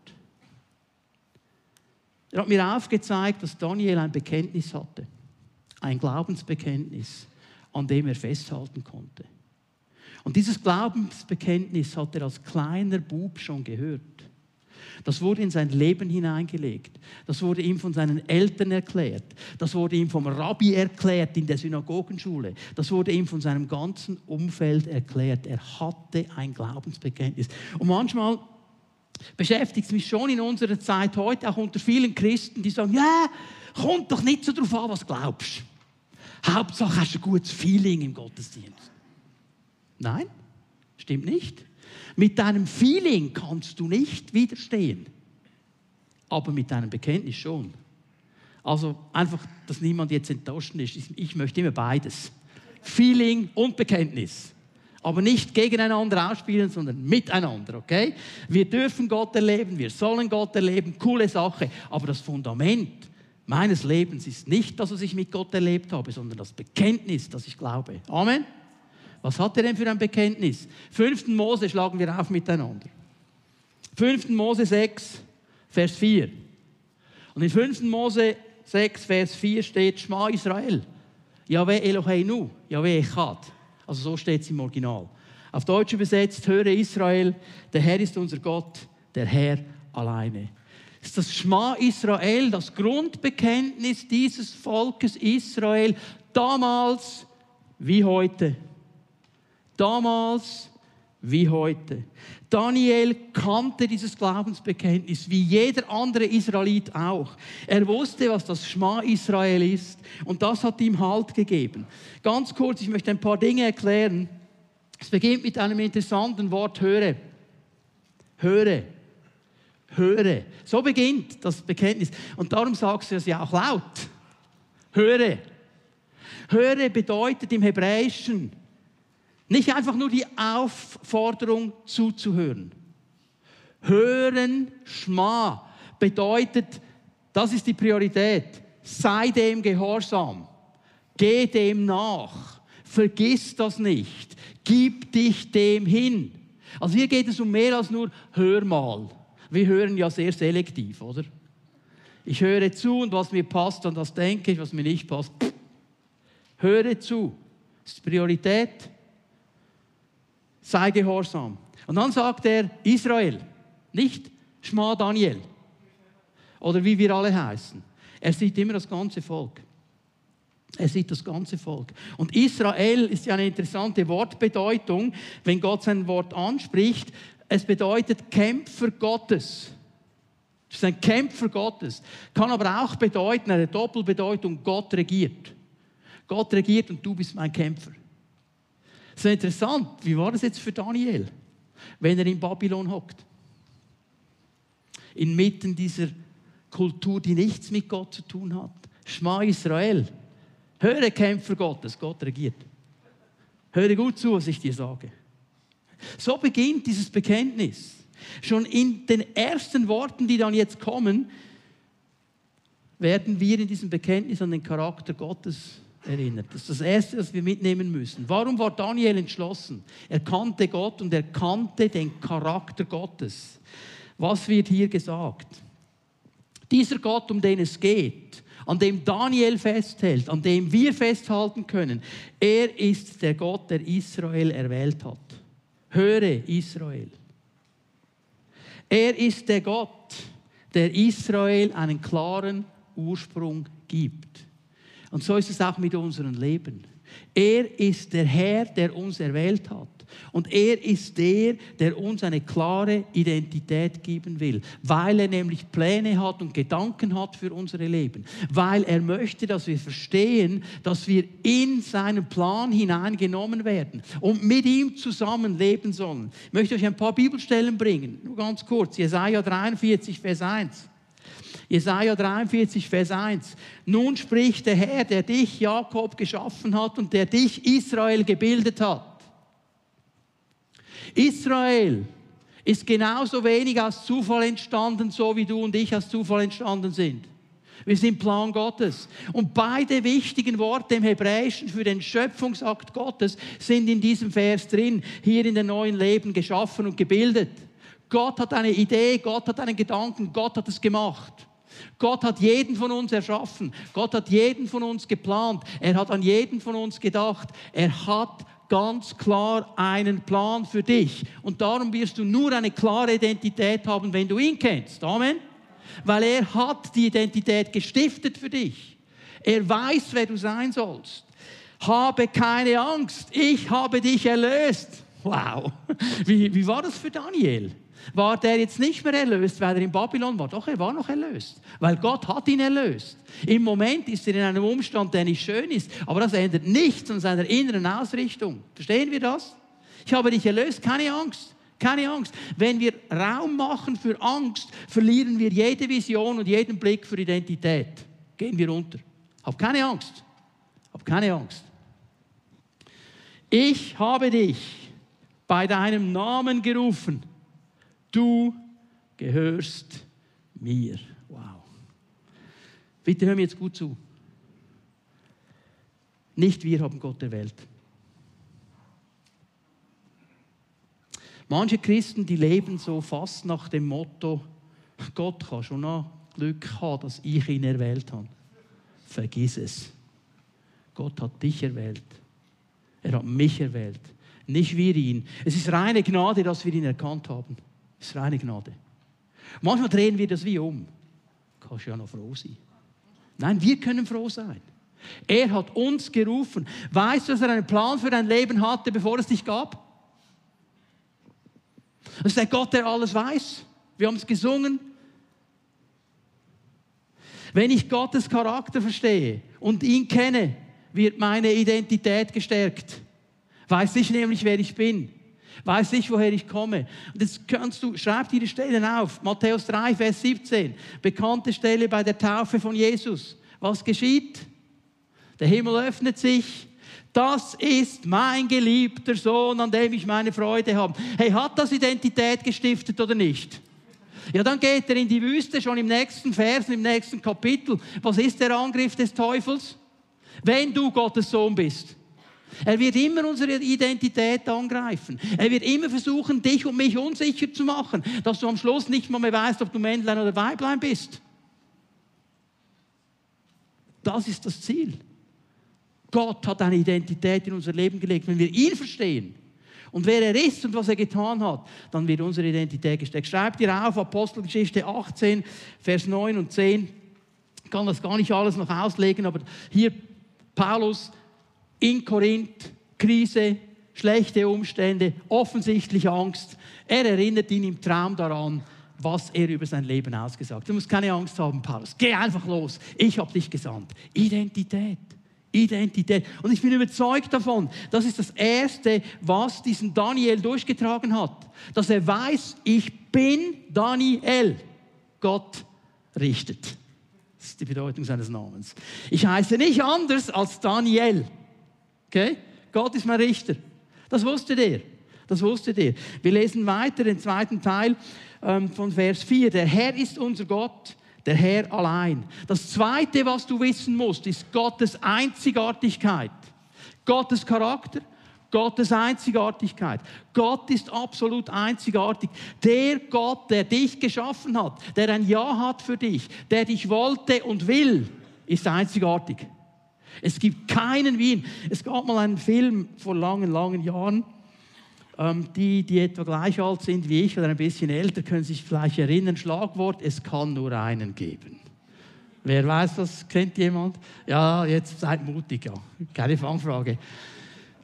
Er hat mir aufgezeigt, dass Daniel ein Bekenntnis hatte, ein Glaubensbekenntnis, an dem er festhalten konnte. Und dieses Glaubensbekenntnis hat er als kleiner Bub schon gehört. Das wurde in sein Leben hineingelegt. Das wurde ihm von seinen Eltern erklärt. Das wurde ihm vom Rabbi erklärt in der Synagogenschule. Das wurde ihm von seinem ganzen Umfeld erklärt. Er hatte ein Glaubensbekenntnis. Und manchmal beschäftigt es mich schon in unserer Zeit heute, auch unter vielen Christen, die sagen, ja, kommt doch nicht so drauf an, was glaubst. Hauptsache hast du ein gutes Feeling im Gottesdienst. Nein, stimmt nicht. Mit deinem Feeling kannst du nicht widerstehen, aber mit deinem Bekenntnis schon. Also einfach, dass niemand jetzt enttäuscht ist. Ich möchte immer beides. Feeling und Bekenntnis. Aber nicht gegeneinander ausspielen, sondern miteinander, okay? Wir dürfen Gott erleben, wir sollen Gott erleben, coole Sache. Aber das Fundament meines Lebens ist nicht, dass ich mit Gott erlebt habe, sondern das Bekenntnis, dass ich glaube. Amen. Was hat er denn für ein Bekenntnis? 5. Mose schlagen wir auf miteinander. 5. Mose 6, Vers 4. Und in 5. Mose 6, Vers 4 steht Schma Israel. Yahweh Eloheinu, Yahweh Echad. Also so steht es im Original. Auf Deutsch übersetzt, höre Israel, der Herr ist unser Gott, der Herr alleine. Ist das Schma Israel, das Grundbekenntnis dieses Volkes Israel, damals wie heute damals wie heute. Daniel kannte dieses Glaubensbekenntnis wie jeder andere Israelit auch. Er wusste, was das Schma Israel ist und das hat ihm Halt gegeben. Ganz kurz, ich möchte ein paar Dinge erklären. Es beginnt mit einem interessanten Wort, höre. Höre. Höre. So beginnt das Bekenntnis. Und darum sagst du es ja auch laut. Höre. Höre bedeutet im Hebräischen, nicht einfach nur die Aufforderung zuzuhören. Hören, Schma, bedeutet, das ist die Priorität. Sei dem gehorsam. Geh dem nach. Vergiss das nicht. Gib dich dem hin. Also hier geht es um mehr als nur hör mal. Wir hören ja sehr selektiv, oder? Ich höre zu und was mir passt, und das denke ich, was mir nicht passt. Pff. Höre zu. Das ist Priorität sei gehorsam. Und dann sagt er Israel, nicht Schma Daniel oder wie wir alle heißen. Er sieht immer das ganze Volk. Er sieht das ganze Volk. Und Israel ist ja eine interessante Wortbedeutung, wenn Gott sein Wort anspricht. Es bedeutet Kämpfer Gottes. Es ist ein Kämpfer Gottes. Kann aber auch bedeuten, eine Doppelbedeutung, Gott regiert. Gott regiert und du bist mein Kämpfer. Ist interessant, wie war das jetzt für Daniel, wenn er in Babylon hockt? Inmitten dieser Kultur, die nichts mit Gott zu tun hat. Schma Israel. Höre Kämpfer Gottes, Gott regiert. Höre gut zu, was ich dir sage. So beginnt dieses Bekenntnis. Schon in den ersten Worten, die dann jetzt kommen, werden wir in diesem Bekenntnis an den Charakter Gottes erinnert. Das ist das Erste, was wir mitnehmen müssen. Warum war Daniel entschlossen? Er kannte Gott und er kannte den Charakter Gottes. Was wird hier gesagt? Dieser Gott, um den es geht, an dem Daniel festhält, an dem wir festhalten können, er ist der Gott, der Israel erwählt hat. Höre Israel. Er ist der Gott, der Israel einen klaren Ursprung gibt. Und so ist es auch mit unserem Leben. Er ist der Herr, der uns erwählt hat. Und er ist der, der uns eine klare Identität geben will, weil er nämlich Pläne hat und Gedanken hat für unser Leben, weil er möchte, dass wir verstehen, dass wir in seinen Plan hineingenommen werden und mit ihm zusammen leben sollen. Ich möchte euch ein paar Bibelstellen bringen, nur ganz kurz. Jesaja 43, Vers 1. Jesaja 43, Vers 1. Nun spricht der Herr, der dich, Jakob, geschaffen hat und der dich, Israel, gebildet hat. Israel ist genauso wenig aus Zufall entstanden, so wie du und ich aus Zufall entstanden sind. Wir sind Plan Gottes. Und beide wichtigen Worte im Hebräischen für den Schöpfungsakt Gottes sind in diesem Vers drin, hier in den neuen Leben geschaffen und gebildet. Gott hat eine Idee, Gott hat einen Gedanken, Gott hat es gemacht. Gott hat jeden von uns erschaffen. Gott hat jeden von uns geplant. Er hat an jeden von uns gedacht. Er hat ganz klar einen Plan für dich. Und darum wirst du nur eine klare Identität haben, wenn du ihn kennst. Amen. Weil er hat die Identität gestiftet für dich. Er weiß, wer du sein sollst. Habe keine Angst. Ich habe dich erlöst. Wow. Wie, wie war das für Daniel? War der jetzt nicht mehr erlöst, weil er in Babylon war. Doch, er war noch erlöst, weil Gott hat ihn erlöst. Im Moment ist er in einem Umstand, der nicht schön ist, aber das ändert nichts an seiner inneren Ausrichtung. Verstehen wir das? Ich habe dich erlöst, keine Angst. Keine Angst. Wenn wir Raum machen für Angst, verlieren wir jede Vision und jeden Blick für Identität. Gehen wir unter. Hab keine Angst. Hab keine Angst. Ich habe dich bei deinem Namen gerufen Du gehörst mir. Wow. Bitte hör mir jetzt gut zu. Nicht wir haben Gott erwählt. Manche Christen, die leben so fast nach dem Motto, Gott kann schon noch Glück haben, dass ich ihn erwählt habe. Vergiss es. Gott hat dich erwählt. Er hat mich erwählt. Nicht wir ihn. Es ist reine Gnade, dass wir ihn erkannt haben. Das ist reine Gnade. Manchmal drehen wir das wie um. Du kannst ja noch froh sein. Nein, wir können froh sein. Er hat uns gerufen. Weißt du, dass er einen Plan für dein Leben hatte, bevor es dich gab? Das ist der Gott, der alles weiß. Wir haben es gesungen. Wenn ich Gottes Charakter verstehe und ihn kenne, wird meine Identität gestärkt. Weiß ich nämlich, wer ich bin weiß ich, woher ich komme. Und jetzt kannst du, schreib dir die Stellen auf. Matthäus 3, Vers 17. Bekannte Stelle bei der Taufe von Jesus. Was geschieht? Der Himmel öffnet sich. Das ist mein geliebter Sohn, an dem ich meine Freude habe. Hey, hat das Identität gestiftet oder nicht? Ja, dann geht er in die Wüste schon im nächsten Vers, im nächsten Kapitel. Was ist der Angriff des Teufels? Wenn du Gottes Sohn bist. Er wird immer unsere Identität angreifen. Er wird immer versuchen, dich und mich unsicher zu machen, dass du am Schluss nicht mal mehr weißt, ob du Männlein oder Weiblein bist. Das ist das Ziel. Gott hat eine Identität in unser Leben gelegt. Wenn wir ihn verstehen und wer er ist und was er getan hat, dann wird unsere Identität gesteckt. Schreibt ihr auf Apostelgeschichte 18, Vers 9 und 10. Ich kann das gar nicht alles noch auslegen, aber hier Paulus in Korinth, Krise, schlechte Umstände, offensichtlich Angst. Er erinnert ihn im Traum daran, was er über sein Leben ausgesagt hat. Du musst keine Angst haben, Paulus. Geh einfach los. Ich habe dich gesandt. Identität. Identität. Und ich bin überzeugt davon, das ist das Erste, was diesen Daniel durchgetragen hat. Dass er weiß, ich bin Daniel. Gott richtet. Das ist die Bedeutung seines Namens. Ich heiße nicht anders als Daniel. Okay? Gott ist mein Richter. Das wusste der. Das wusste der. Wir lesen weiter den zweiten Teil ähm, von Vers 4. Der Herr ist unser Gott, der Herr allein. Das zweite, was du wissen musst, ist Gottes Einzigartigkeit. Gottes Charakter, Gottes Einzigartigkeit. Gott ist absolut einzigartig. Der Gott, der dich geschaffen hat, der ein Ja hat für dich, der dich wollte und will, ist einzigartig. Es gibt keinen Wien. Es gab mal einen Film vor langen, langen Jahren. Ähm, die, die etwa gleich alt sind wie ich oder ein bisschen älter, können sich vielleicht erinnern. Schlagwort: Es kann nur einen geben. Wer weiß das? Kennt jemand? Ja, jetzt seid mutig, ja. Keine Fangfrage.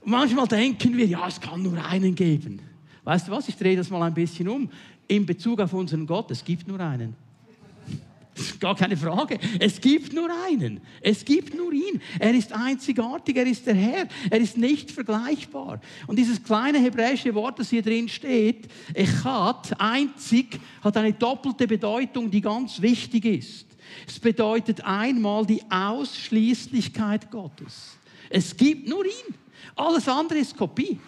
manchmal denken wir, ja, es kann nur einen geben. Weißt du was? Ich drehe das mal ein bisschen um. In Bezug auf unseren Gott, es gibt nur einen. Gar keine Frage. Es gibt nur einen. Es gibt nur ihn. Er ist einzigartig. Er ist der Herr. Er ist nicht vergleichbar. Und dieses kleine hebräische Wort, das hier drin steht, Echat, einzig, hat eine doppelte Bedeutung, die ganz wichtig ist. Es bedeutet einmal die Ausschließlichkeit Gottes. Es gibt nur ihn. Alles andere ist Kopie.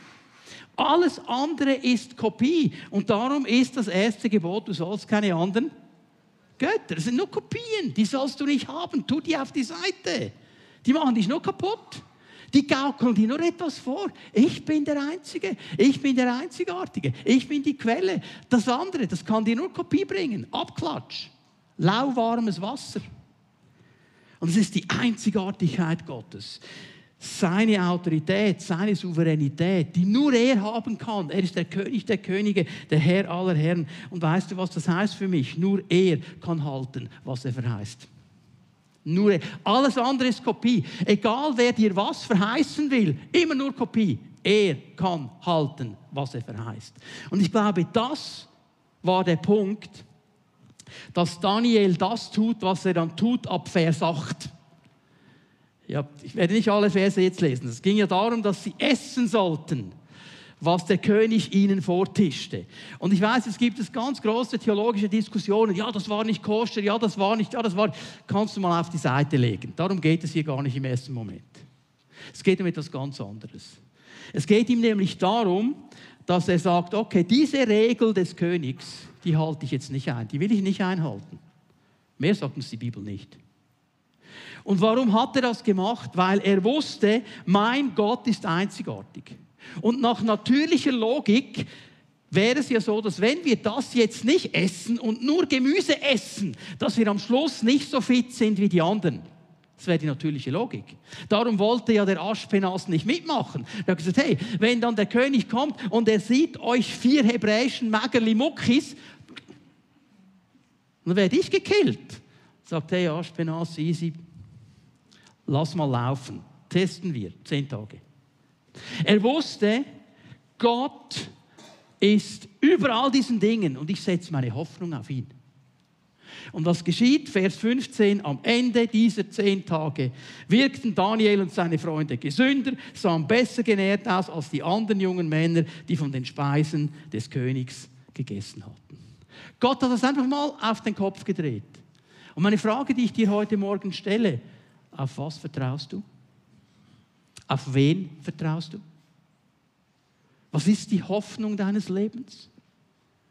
Alles andere ist Kopie. Und darum ist das erste Gebot, du sollst keine anderen Götter. Das sind nur Kopien. Die sollst du nicht haben. Tu die auf die Seite. Die machen dich nur kaputt. Die gaukeln dir nur etwas vor. Ich bin der Einzige. Ich bin der Einzigartige. Ich bin die Quelle. Das andere, das kann dir nur Kopie bringen. Abklatsch. Lauwarmes Wasser. Und es ist die Einzigartigkeit Gottes. Seine Autorität, seine Souveränität, die nur er haben kann. Er ist der König der Könige, der Herr aller Herren. Und weißt du, was das heißt für mich? Nur er kann halten, was er verheißt. Nur er. Alles andere ist Kopie. Egal wer dir was verheißen will, immer nur Kopie. Er kann halten, was er verheißt. Und ich glaube, das war der Punkt, dass Daniel das tut, was er dann tut ab Vers 8. Ich werde nicht alle Verse jetzt lesen. Es ging ja darum, dass sie essen sollten, was der König ihnen vortischte. Und ich weiß, es gibt es ganz große theologische Diskussionen. Ja, das war nicht koscher, ja, das war nicht, ja, das war. Kannst du mal auf die Seite legen. Darum geht es hier gar nicht im ersten Moment. Es geht um etwas ganz anderes. Es geht ihm nämlich darum, dass er sagt, okay, diese Regel des Königs, die halte ich jetzt nicht ein, die will ich nicht einhalten. Mehr sagt uns die Bibel nicht. Und warum hat er das gemacht? Weil er wusste, mein Gott ist einzigartig. Und nach natürlicher Logik wäre es ja so, dass wenn wir das jetzt nicht essen und nur Gemüse essen, dass wir am Schluss nicht so fit sind wie die anderen. Das wäre die natürliche Logik. Darum wollte ja der Aschpenas nicht mitmachen. Er hat gesagt, hey, wenn dann der König kommt und er sieht euch vier hebräischen Mägerli Muckis, dann werde ich gekillt. Sagt, hey, Aschpenas, easy, lass mal laufen. Testen wir, zehn Tage. Er wusste, Gott ist über all diesen Dingen und ich setze meine Hoffnung auf ihn. Und was geschieht? Vers 15, am Ende dieser zehn Tage wirkten Daniel und seine Freunde gesünder, sahen besser genährt aus als die anderen jungen Männer, die von den Speisen des Königs gegessen hatten. Gott hat das einfach mal auf den Kopf gedreht. Und meine Frage, die ich dir heute Morgen stelle, auf was vertraust du? Auf wen vertraust du? Was ist die Hoffnung deines Lebens?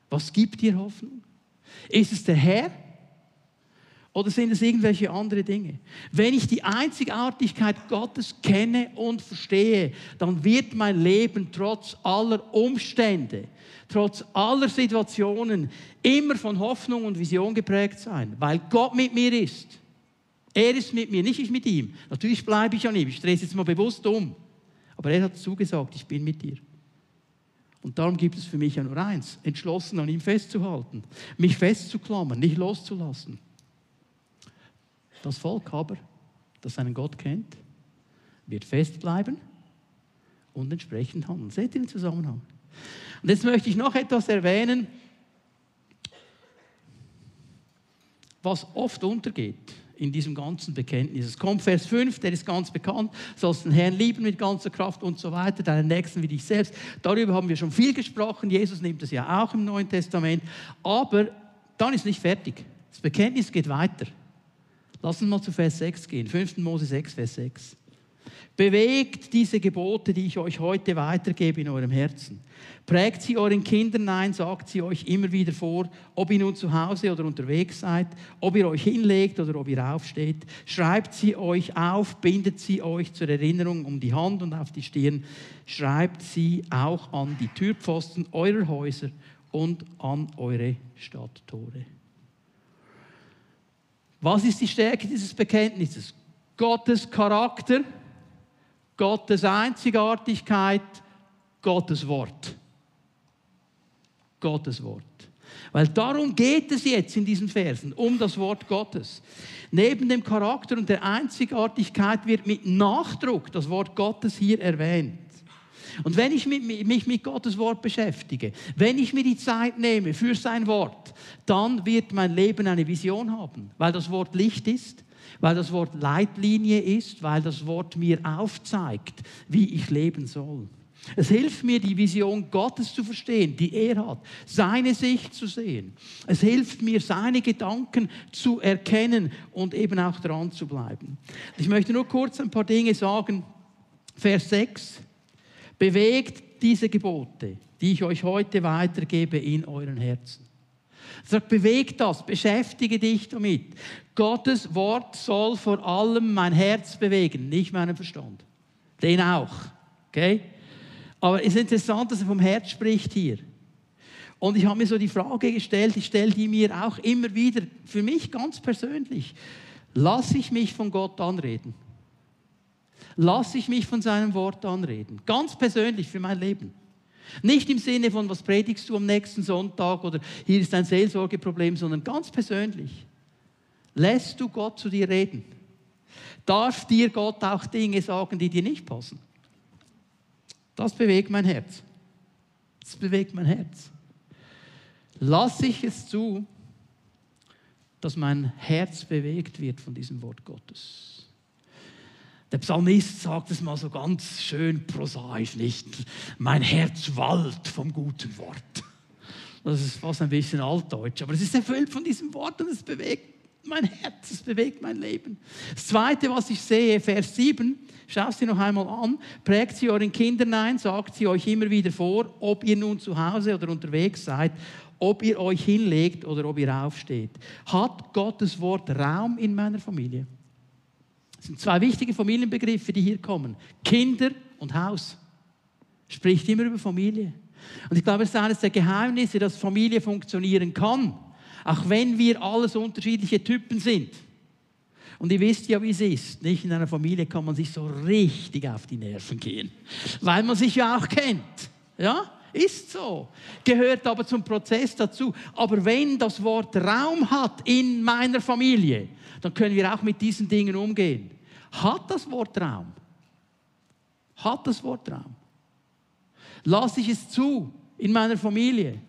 Was gibt dir Hoffnung? Ist es der Herr? Oder sind es irgendwelche andere Dinge? Wenn ich die Einzigartigkeit Gottes kenne und verstehe, dann wird mein Leben trotz aller Umstände, trotz aller Situationen immer von Hoffnung und Vision geprägt sein, weil Gott mit mir ist. Er ist mit mir, nicht ich mit ihm. Natürlich bleibe ich an ihm. Ich drehe es jetzt mal bewusst um. Aber er hat zugesagt, ich bin mit dir. Und darum gibt es für mich ja nur eins, entschlossen an ihm festzuhalten, mich festzuklammern, nicht loszulassen. Das Volk aber, das seinen Gott kennt, wird festbleiben und entsprechend handeln. Seht ihr den Zusammenhang? Und jetzt möchte ich noch etwas erwähnen, was oft untergeht in diesem ganzen Bekenntnis. Es kommt Vers 5, der ist ganz bekannt, sollst den Herrn lieben mit ganzer Kraft und so weiter, deinen Nächsten wie dich selbst. Darüber haben wir schon viel gesprochen, Jesus nimmt das ja auch im Neuen Testament, aber dann ist nicht fertig. Das Bekenntnis geht weiter. Lass uns mal zu Vers 6 gehen, 5. Mose 6, Vers 6. Bewegt diese Gebote, die ich euch heute weitergebe, in eurem Herzen. Prägt sie euren Kindern ein, sagt sie euch immer wieder vor, ob ihr nun zu Hause oder unterwegs seid, ob ihr euch hinlegt oder ob ihr aufsteht. Schreibt sie euch auf, bindet sie euch zur Erinnerung um die Hand und auf die Stirn. Schreibt sie auch an die Türpfosten eurer Häuser und an eure Stadttore. Was ist die Stärke dieses Bekenntnisses? Gottes Charakter Gottes Einzigartigkeit, Gottes Wort. Gottes Wort. Weil darum geht es jetzt in diesen Versen, um das Wort Gottes. Neben dem Charakter und der Einzigartigkeit wird mit Nachdruck das Wort Gottes hier erwähnt. Und wenn ich mich mit Gottes Wort beschäftige, wenn ich mir die Zeit nehme für sein Wort, dann wird mein Leben eine Vision haben, weil das Wort Licht ist, weil das Wort Leitlinie ist, weil das Wort mir aufzeigt, wie ich leben soll. Es hilft mir, die Vision Gottes zu verstehen, die er hat, seine Sicht zu sehen. Es hilft mir, seine Gedanken zu erkennen und eben auch dran zu bleiben. Ich möchte nur kurz ein paar Dinge sagen. Vers 6. Bewegt diese Gebote, die ich euch heute weitergebe, in euren Herzen. Er sagt, beweg das, beschäftige dich damit. Gottes Wort soll vor allem mein Herz bewegen, nicht meinen Verstand. Den auch. Okay? Aber es ist interessant, dass er vom Herz spricht hier. Und ich habe mir so die Frage gestellt, ich stelle die mir auch immer wieder, für mich ganz persönlich, lasse ich mich von Gott anreden? Lasse ich mich von seinem Wort anreden? Ganz persönlich für mein Leben. Nicht im Sinne von, was predigst du am nächsten Sonntag oder hier ist ein Seelsorgeproblem, sondern ganz persönlich. Lässt du Gott zu dir reden? Darf dir Gott auch Dinge sagen, die dir nicht passen? Das bewegt mein Herz. Das bewegt mein Herz. Lasse ich es zu, dass mein Herz bewegt wird von diesem Wort Gottes? Der Psalmist sagt es mal so ganz schön prosaisch, nicht? Mein Herz wallt vom guten Wort. Das ist fast ein bisschen altdeutsch, aber es ist erfüllt von diesem Wort und es bewegt mein Herz, es bewegt mein Leben. Das Zweite, was ich sehe, Vers 7, schau sie noch einmal an, prägt sie euren Kindern ein, sagt sie euch immer wieder vor, ob ihr nun zu Hause oder unterwegs seid, ob ihr euch hinlegt oder ob ihr aufsteht. Hat Gottes Wort Raum in meiner Familie? Sind zwei wichtige Familienbegriffe, die hier kommen. Kinder und Haus. Spricht immer über Familie. Und ich glaube, es ist eines der Geheimnisse, dass Familie funktionieren kann auch wenn wir alles unterschiedliche Typen sind. Und ihr wisst ja, wie es ist. Nicht in einer Familie kann man sich so richtig auf die Nerven gehen, weil man sich ja auch kennt. Ja, ist so. Gehört aber zum Prozess dazu. Aber wenn das Wort Raum hat in meiner Familie, dann können wir auch mit diesen Dingen umgehen. Hat das Wort Raum? Hat das Wort Raum? Lasse ich es zu in meiner Familie?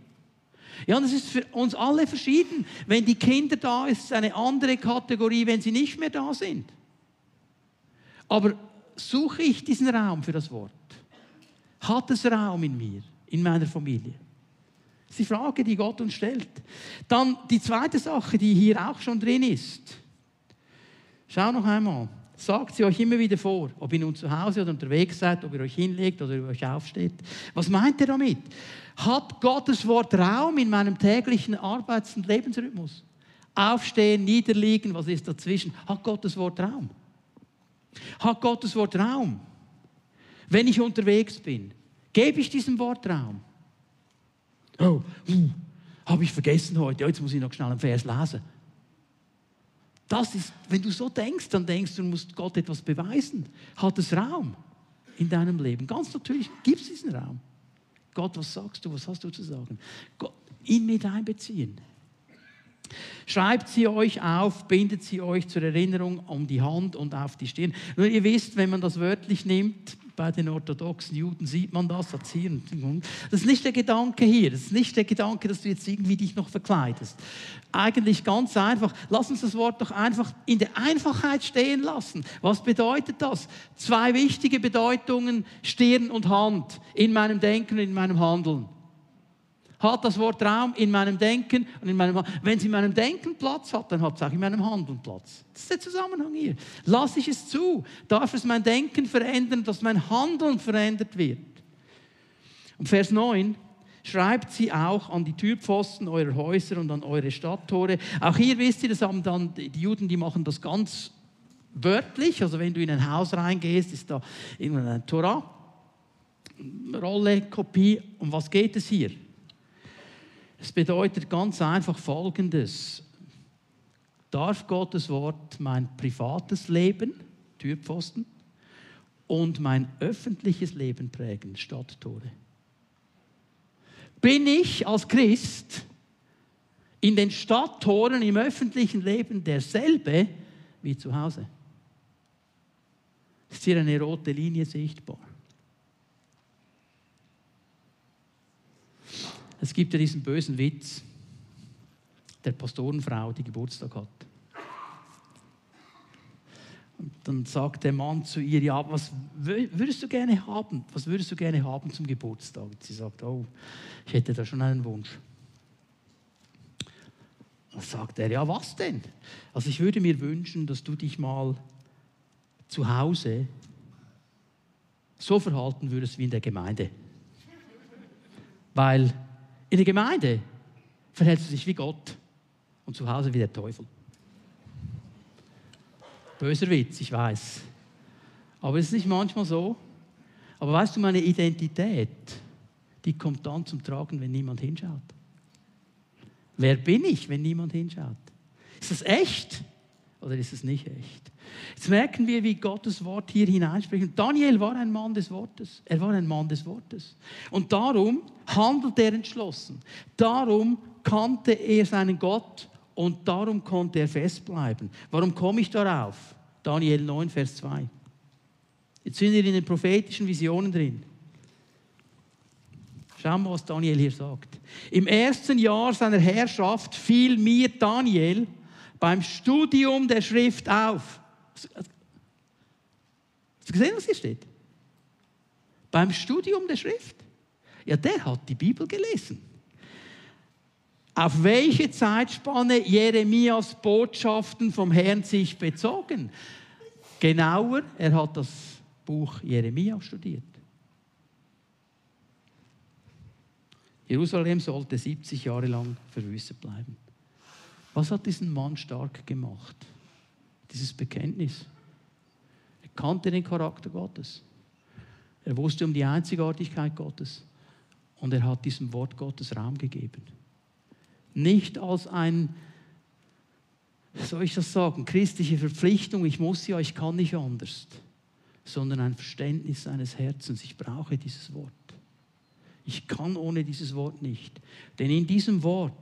Ja, es ist für uns alle verschieden. Wenn die Kinder da ist, ist eine andere Kategorie, wenn sie nicht mehr da sind. Aber suche ich diesen Raum für das Wort? Hat es Raum in mir, in meiner Familie? Das ist die Frage, die Gott uns stellt. Dann die zweite Sache, die hier auch schon drin ist. Schau noch einmal. Sagt sie euch immer wieder vor, ob ihr nun zu Hause oder unterwegs seid, ob ihr euch hinlegt oder ihr euch aufsteht. Was meint ihr damit? Hat Gottes Wort Raum in meinem täglichen Arbeits- und Lebensrhythmus? Aufstehen, niederliegen, was ist dazwischen? Hat Gottes Wort Raum? Hat Gottes Wort Raum? Wenn ich unterwegs bin, gebe ich diesem Wort Raum? Oh, habe ich vergessen heute, ja, jetzt muss ich noch schnell einen Vers lesen. Das ist, wenn du so denkst, dann denkst du, du musst Gott etwas beweisen. Hat es Raum in deinem Leben? Ganz natürlich gibt es diesen Raum. Gott, was sagst du? Was hast du zu sagen? Gott, ihn mit einbeziehen. Schreibt sie euch auf, bindet sie euch zur Erinnerung um die Hand und auf die Stirn. Nur ihr wisst, wenn man das wörtlich nimmt, bei den orthodoxen Juden sieht man das, das ist nicht der Gedanke hier, das ist nicht der Gedanke, dass du jetzt irgendwie dich noch verkleidest. Eigentlich ganz einfach, lass uns das Wort doch einfach in der Einfachheit stehen lassen. Was bedeutet das? Zwei wichtige Bedeutungen, Stirn und Hand, in meinem Denken und in meinem Handeln hat das Wort Raum in meinem Denken und in meinem Wenn es in meinem Denken Platz hat, dann hat es auch in meinem Handeln Platz. Das ist der Zusammenhang hier. Lasse ich es zu? Darf es mein Denken verändern, dass mein Handeln verändert wird? Und Vers 9 schreibt sie auch an die Türpfosten eurer Häuser und an eure Stadttore. Auch hier wisst ihr, das haben dann die Juden, die machen das ganz wörtlich. Also wenn du in ein Haus reingehst, ist da irgendeine Torah, Rolle, Kopie. Um was geht es hier? Es bedeutet ganz einfach Folgendes. Darf Gottes Wort mein privates Leben, Türpfosten, und mein öffentliches Leben prägen, Stadttore? Bin ich als Christ in den Stadttoren im öffentlichen Leben derselbe wie zu Hause? Ist hier eine rote Linie sichtbar? Es gibt ja diesen bösen Witz der Pastorenfrau, die Geburtstag hat. Und dann sagt der Mann zu ihr, ja, was würdest du gerne haben? Was würdest du gerne haben zum Geburtstag? Und sie sagt, oh, ich hätte da schon einen Wunsch. Dann sagt er, ja, was denn? Also ich würde mir wünschen, dass du dich mal zu Hause so verhalten würdest wie in der Gemeinde. Weil in der Gemeinde verhältst du dich wie Gott und zu Hause wie der Teufel. Böser Witz, ich weiß. Aber ist es nicht manchmal so? Aber weißt du, meine Identität, die kommt dann zum Tragen, wenn niemand hinschaut. Wer bin ich, wenn niemand hinschaut? Ist das echt oder ist es nicht echt? Jetzt merken wir, wie Gottes Wort hier hineinspricht. Daniel war ein Mann des Wortes. Er war ein Mann des Wortes. Und darum handelt er entschlossen. Darum kannte er seinen Gott und darum konnte er festbleiben. Warum komme ich darauf? Daniel 9, Vers 2. Jetzt sind wir in den prophetischen Visionen drin. Schauen wir, was Daniel hier sagt. Im ersten Jahr seiner Herrschaft fiel mir Daniel beim Studium der Schrift auf. Hast du gesehen, was hier steht? Beim Studium der Schrift. Ja, der hat die Bibel gelesen. Auf welche Zeitspanne Jeremias Botschaften vom Herrn sich bezogen? Genauer, er hat das Buch Jeremia studiert. Jerusalem sollte 70 Jahre lang verwüstet bleiben. Was hat diesen Mann stark gemacht? Dieses Bekenntnis. Er kannte den Charakter Gottes. Er wusste um die Einzigartigkeit Gottes. Und er hat diesem Wort Gottes Raum gegeben. Nicht als ein, soll ich das sagen, christliche Verpflichtung, ich muss ja, ich kann nicht anders, sondern ein Verständnis seines Herzens. Ich brauche dieses Wort. Ich kann ohne dieses Wort nicht. Denn in diesem Wort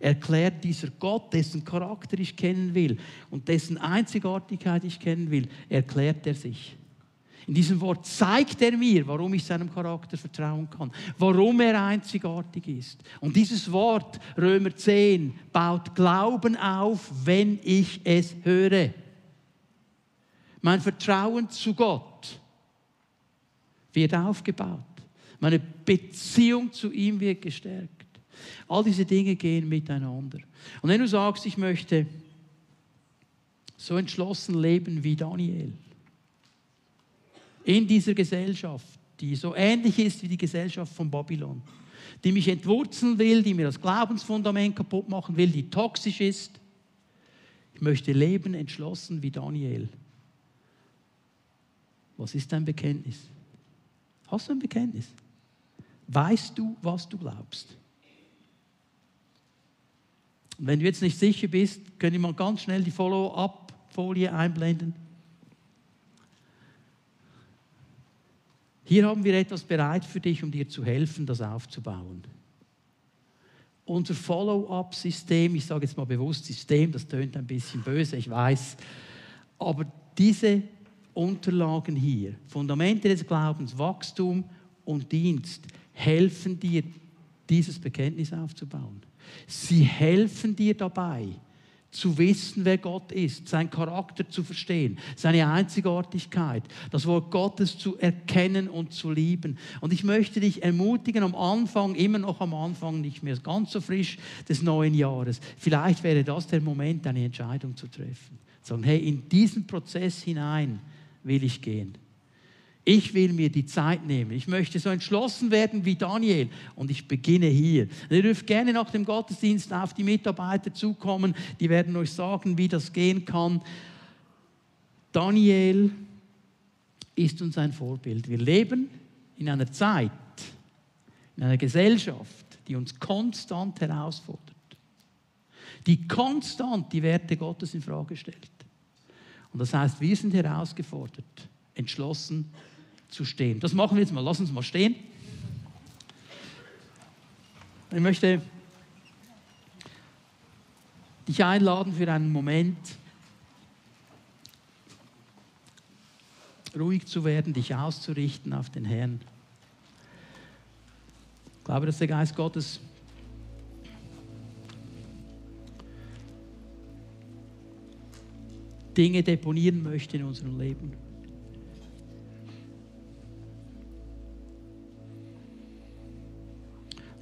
erklärt dieser Gott, dessen Charakter ich kennen will und dessen Einzigartigkeit ich kennen will, erklärt er sich. In diesem Wort zeigt er mir, warum ich seinem Charakter vertrauen kann, warum er einzigartig ist. Und dieses Wort, Römer 10, baut Glauben auf, wenn ich es höre. Mein Vertrauen zu Gott wird aufgebaut. Meine Beziehung zu ihm wird gestärkt. All diese Dinge gehen miteinander. Und wenn du sagst, ich möchte so entschlossen leben wie Daniel, in dieser Gesellschaft, die so ähnlich ist wie die Gesellschaft von Babylon, die mich entwurzeln will, die mir das Glaubensfundament kaputt machen will, die toxisch ist. Ich möchte leben entschlossen wie Daniel. Was ist dein Bekenntnis? Hast du ein Bekenntnis? Weißt du, was du glaubst? Wenn du jetzt nicht sicher bist, können wir mal ganz schnell die Follow-up-Folie einblenden. Hier haben wir etwas bereit für dich, um dir zu helfen, das aufzubauen. Unser Follow-up-System, ich sage jetzt mal bewusst System, das tönt ein bisschen böse, ich weiß, aber diese Unterlagen hier, Fundamente des Glaubens, Wachstum und Dienst, helfen dir, dieses Bekenntnis aufzubauen. Sie helfen dir dabei, zu wissen, wer Gott ist, seinen Charakter zu verstehen, seine Einzigartigkeit, das Wort Gottes zu erkennen und zu lieben. Und ich möchte dich ermutigen, am Anfang, immer noch am Anfang, nicht mehr ganz so frisch des neuen Jahres, vielleicht wäre das der Moment, eine Entscheidung zu treffen. Sagen, hey, in diesen Prozess hinein will ich gehen. Ich will mir die Zeit nehmen. Ich möchte so entschlossen werden wie Daniel. Und ich beginne hier. ihr dürft gerne nach dem Gottesdienst auf die Mitarbeiter zukommen. Die werden euch sagen, wie das gehen kann. Daniel ist uns ein Vorbild. Wir leben in einer Zeit, in einer Gesellschaft, die uns konstant herausfordert. Die konstant die Werte Gottes in Frage stellt. Und das heißt, wir sind herausgefordert, entschlossen zu stehen. Das machen wir jetzt mal. Lass uns mal stehen. Ich möchte dich einladen für einen Moment, ruhig zu werden, dich auszurichten auf den Herrn. Ich glaube, dass der Geist Gottes Dinge deponieren möchte in unserem Leben.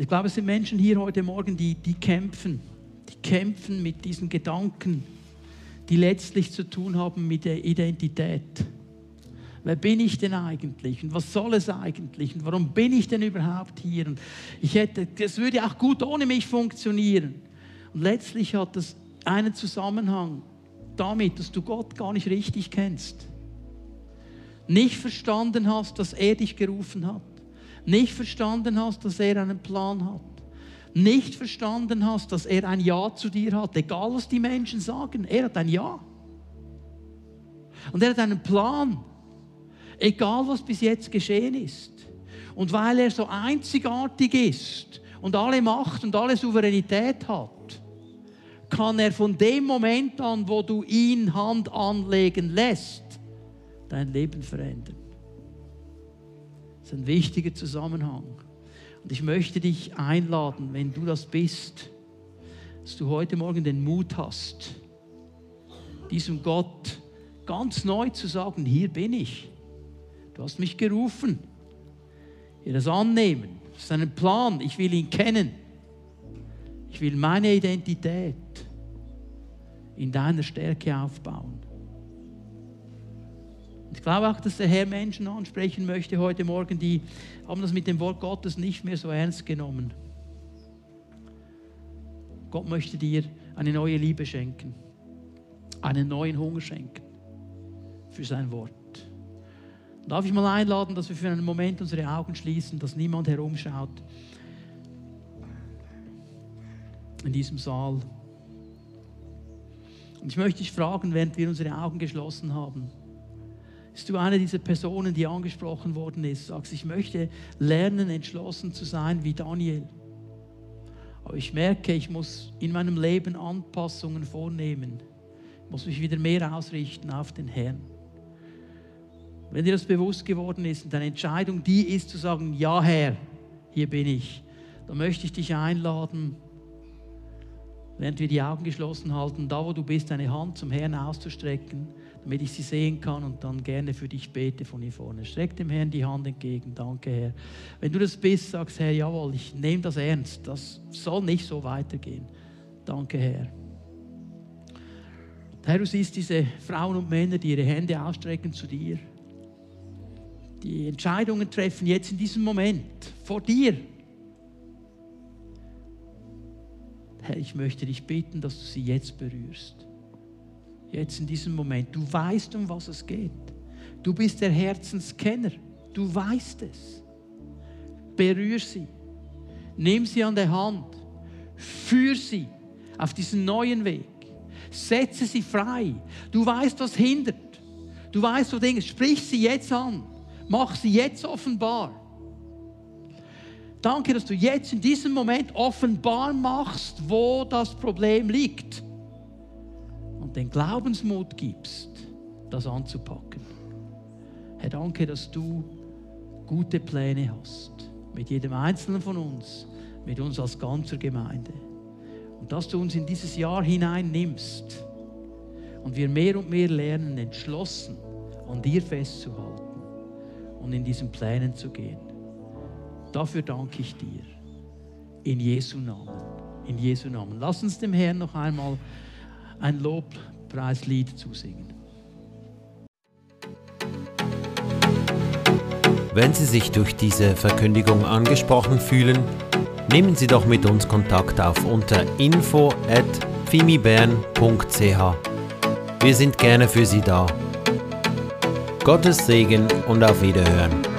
Ich glaube, es sind Menschen hier heute Morgen, die, die kämpfen. Die kämpfen mit diesen Gedanken, die letztlich zu tun haben mit der Identität. Wer bin ich denn eigentlich? Und was soll es eigentlich? Und warum bin ich denn überhaupt hier? Und ich hätte, das würde auch gut ohne mich funktionieren. Und letztlich hat das einen Zusammenhang damit, dass du Gott gar nicht richtig kennst. Nicht verstanden hast, dass er dich gerufen hat. Nicht verstanden hast, dass er einen Plan hat. Nicht verstanden hast, dass er ein Ja zu dir hat. Egal, was die Menschen sagen, er hat ein Ja. Und er hat einen Plan. Egal, was bis jetzt geschehen ist. Und weil er so einzigartig ist und alle Macht und alle Souveränität hat, kann er von dem Moment an, wo du ihn Hand anlegen lässt, dein Leben verändern. Das ist ein wichtiger Zusammenhang. Und ich möchte dich einladen, wenn du das bist, dass du heute Morgen den Mut hast, diesem Gott ganz neu zu sagen, hier bin ich. Du hast mich gerufen. Ihr das annehmen. Das ist ein Plan. Ich will ihn kennen. Ich will meine Identität in deiner Stärke aufbauen. Ich glaube auch, dass der Herr Menschen ansprechen möchte heute Morgen, die haben das mit dem Wort Gottes nicht mehr so ernst genommen. Gott möchte dir eine neue Liebe schenken, einen neuen Hunger schenken für sein Wort. Darf ich mal einladen, dass wir für einen Moment unsere Augen schließen, dass niemand herumschaut in diesem Saal. Und ich möchte dich fragen, während wir unsere Augen geschlossen haben, bist du eine dieser Personen, die angesprochen worden ist, sagst, ich möchte lernen, entschlossen zu sein wie Daniel. Aber ich merke, ich muss in meinem Leben Anpassungen vornehmen. Ich muss mich wieder mehr ausrichten auf den Herrn. Wenn dir das bewusst geworden ist und deine Entscheidung die ist zu sagen, ja Herr, hier bin ich, dann möchte ich dich einladen, während wir die Augen geschlossen halten, da wo du bist, deine Hand zum Herrn auszustrecken, damit ich sie sehen kann und dann gerne für dich bete von hier vorne. Streck dem Herrn die Hand entgegen. Danke, Herr. Wenn du das bist, sagst Herr, jawohl, ich nehme das ernst. Das soll nicht so weitergehen. Danke, Herr. Herr, du siehst diese Frauen und Männer, die ihre Hände ausstrecken zu dir die Entscheidungen treffen jetzt in diesem Moment vor dir. Herr, ich möchte dich bitten, dass du sie jetzt berührst. Jetzt in diesem Moment. Du weißt, um was es geht. Du bist der Herzenskenner. Du weißt es. Berühr sie. Nimm sie an der Hand. Führ sie auf diesen neuen Weg. Setze sie frei. Du weißt, was hindert. Du weißt, wo Dinge. Sprich sie jetzt an. Mach sie jetzt offenbar. Danke, dass du jetzt in diesem Moment offenbar machst, wo das Problem liegt. Und den Glaubensmut gibst, das anzupacken. Herr, danke, dass du gute Pläne hast. Mit jedem Einzelnen von uns, mit uns als ganzer Gemeinde. Und dass du uns in dieses Jahr hinein nimmst und wir mehr und mehr lernen, entschlossen an dir festzuhalten und in diesen Plänen zu gehen. Dafür danke ich dir. In Jesu Namen. In Jesu Namen. Lass uns dem Herrn noch einmal ein Lobpreislied zusingen. Wenn Sie sich durch diese Verkündigung angesprochen fühlen, nehmen Sie doch mit uns Kontakt auf unter info at fimibern.ch. Wir sind gerne für Sie da. Gottes Segen und auf Wiederhören.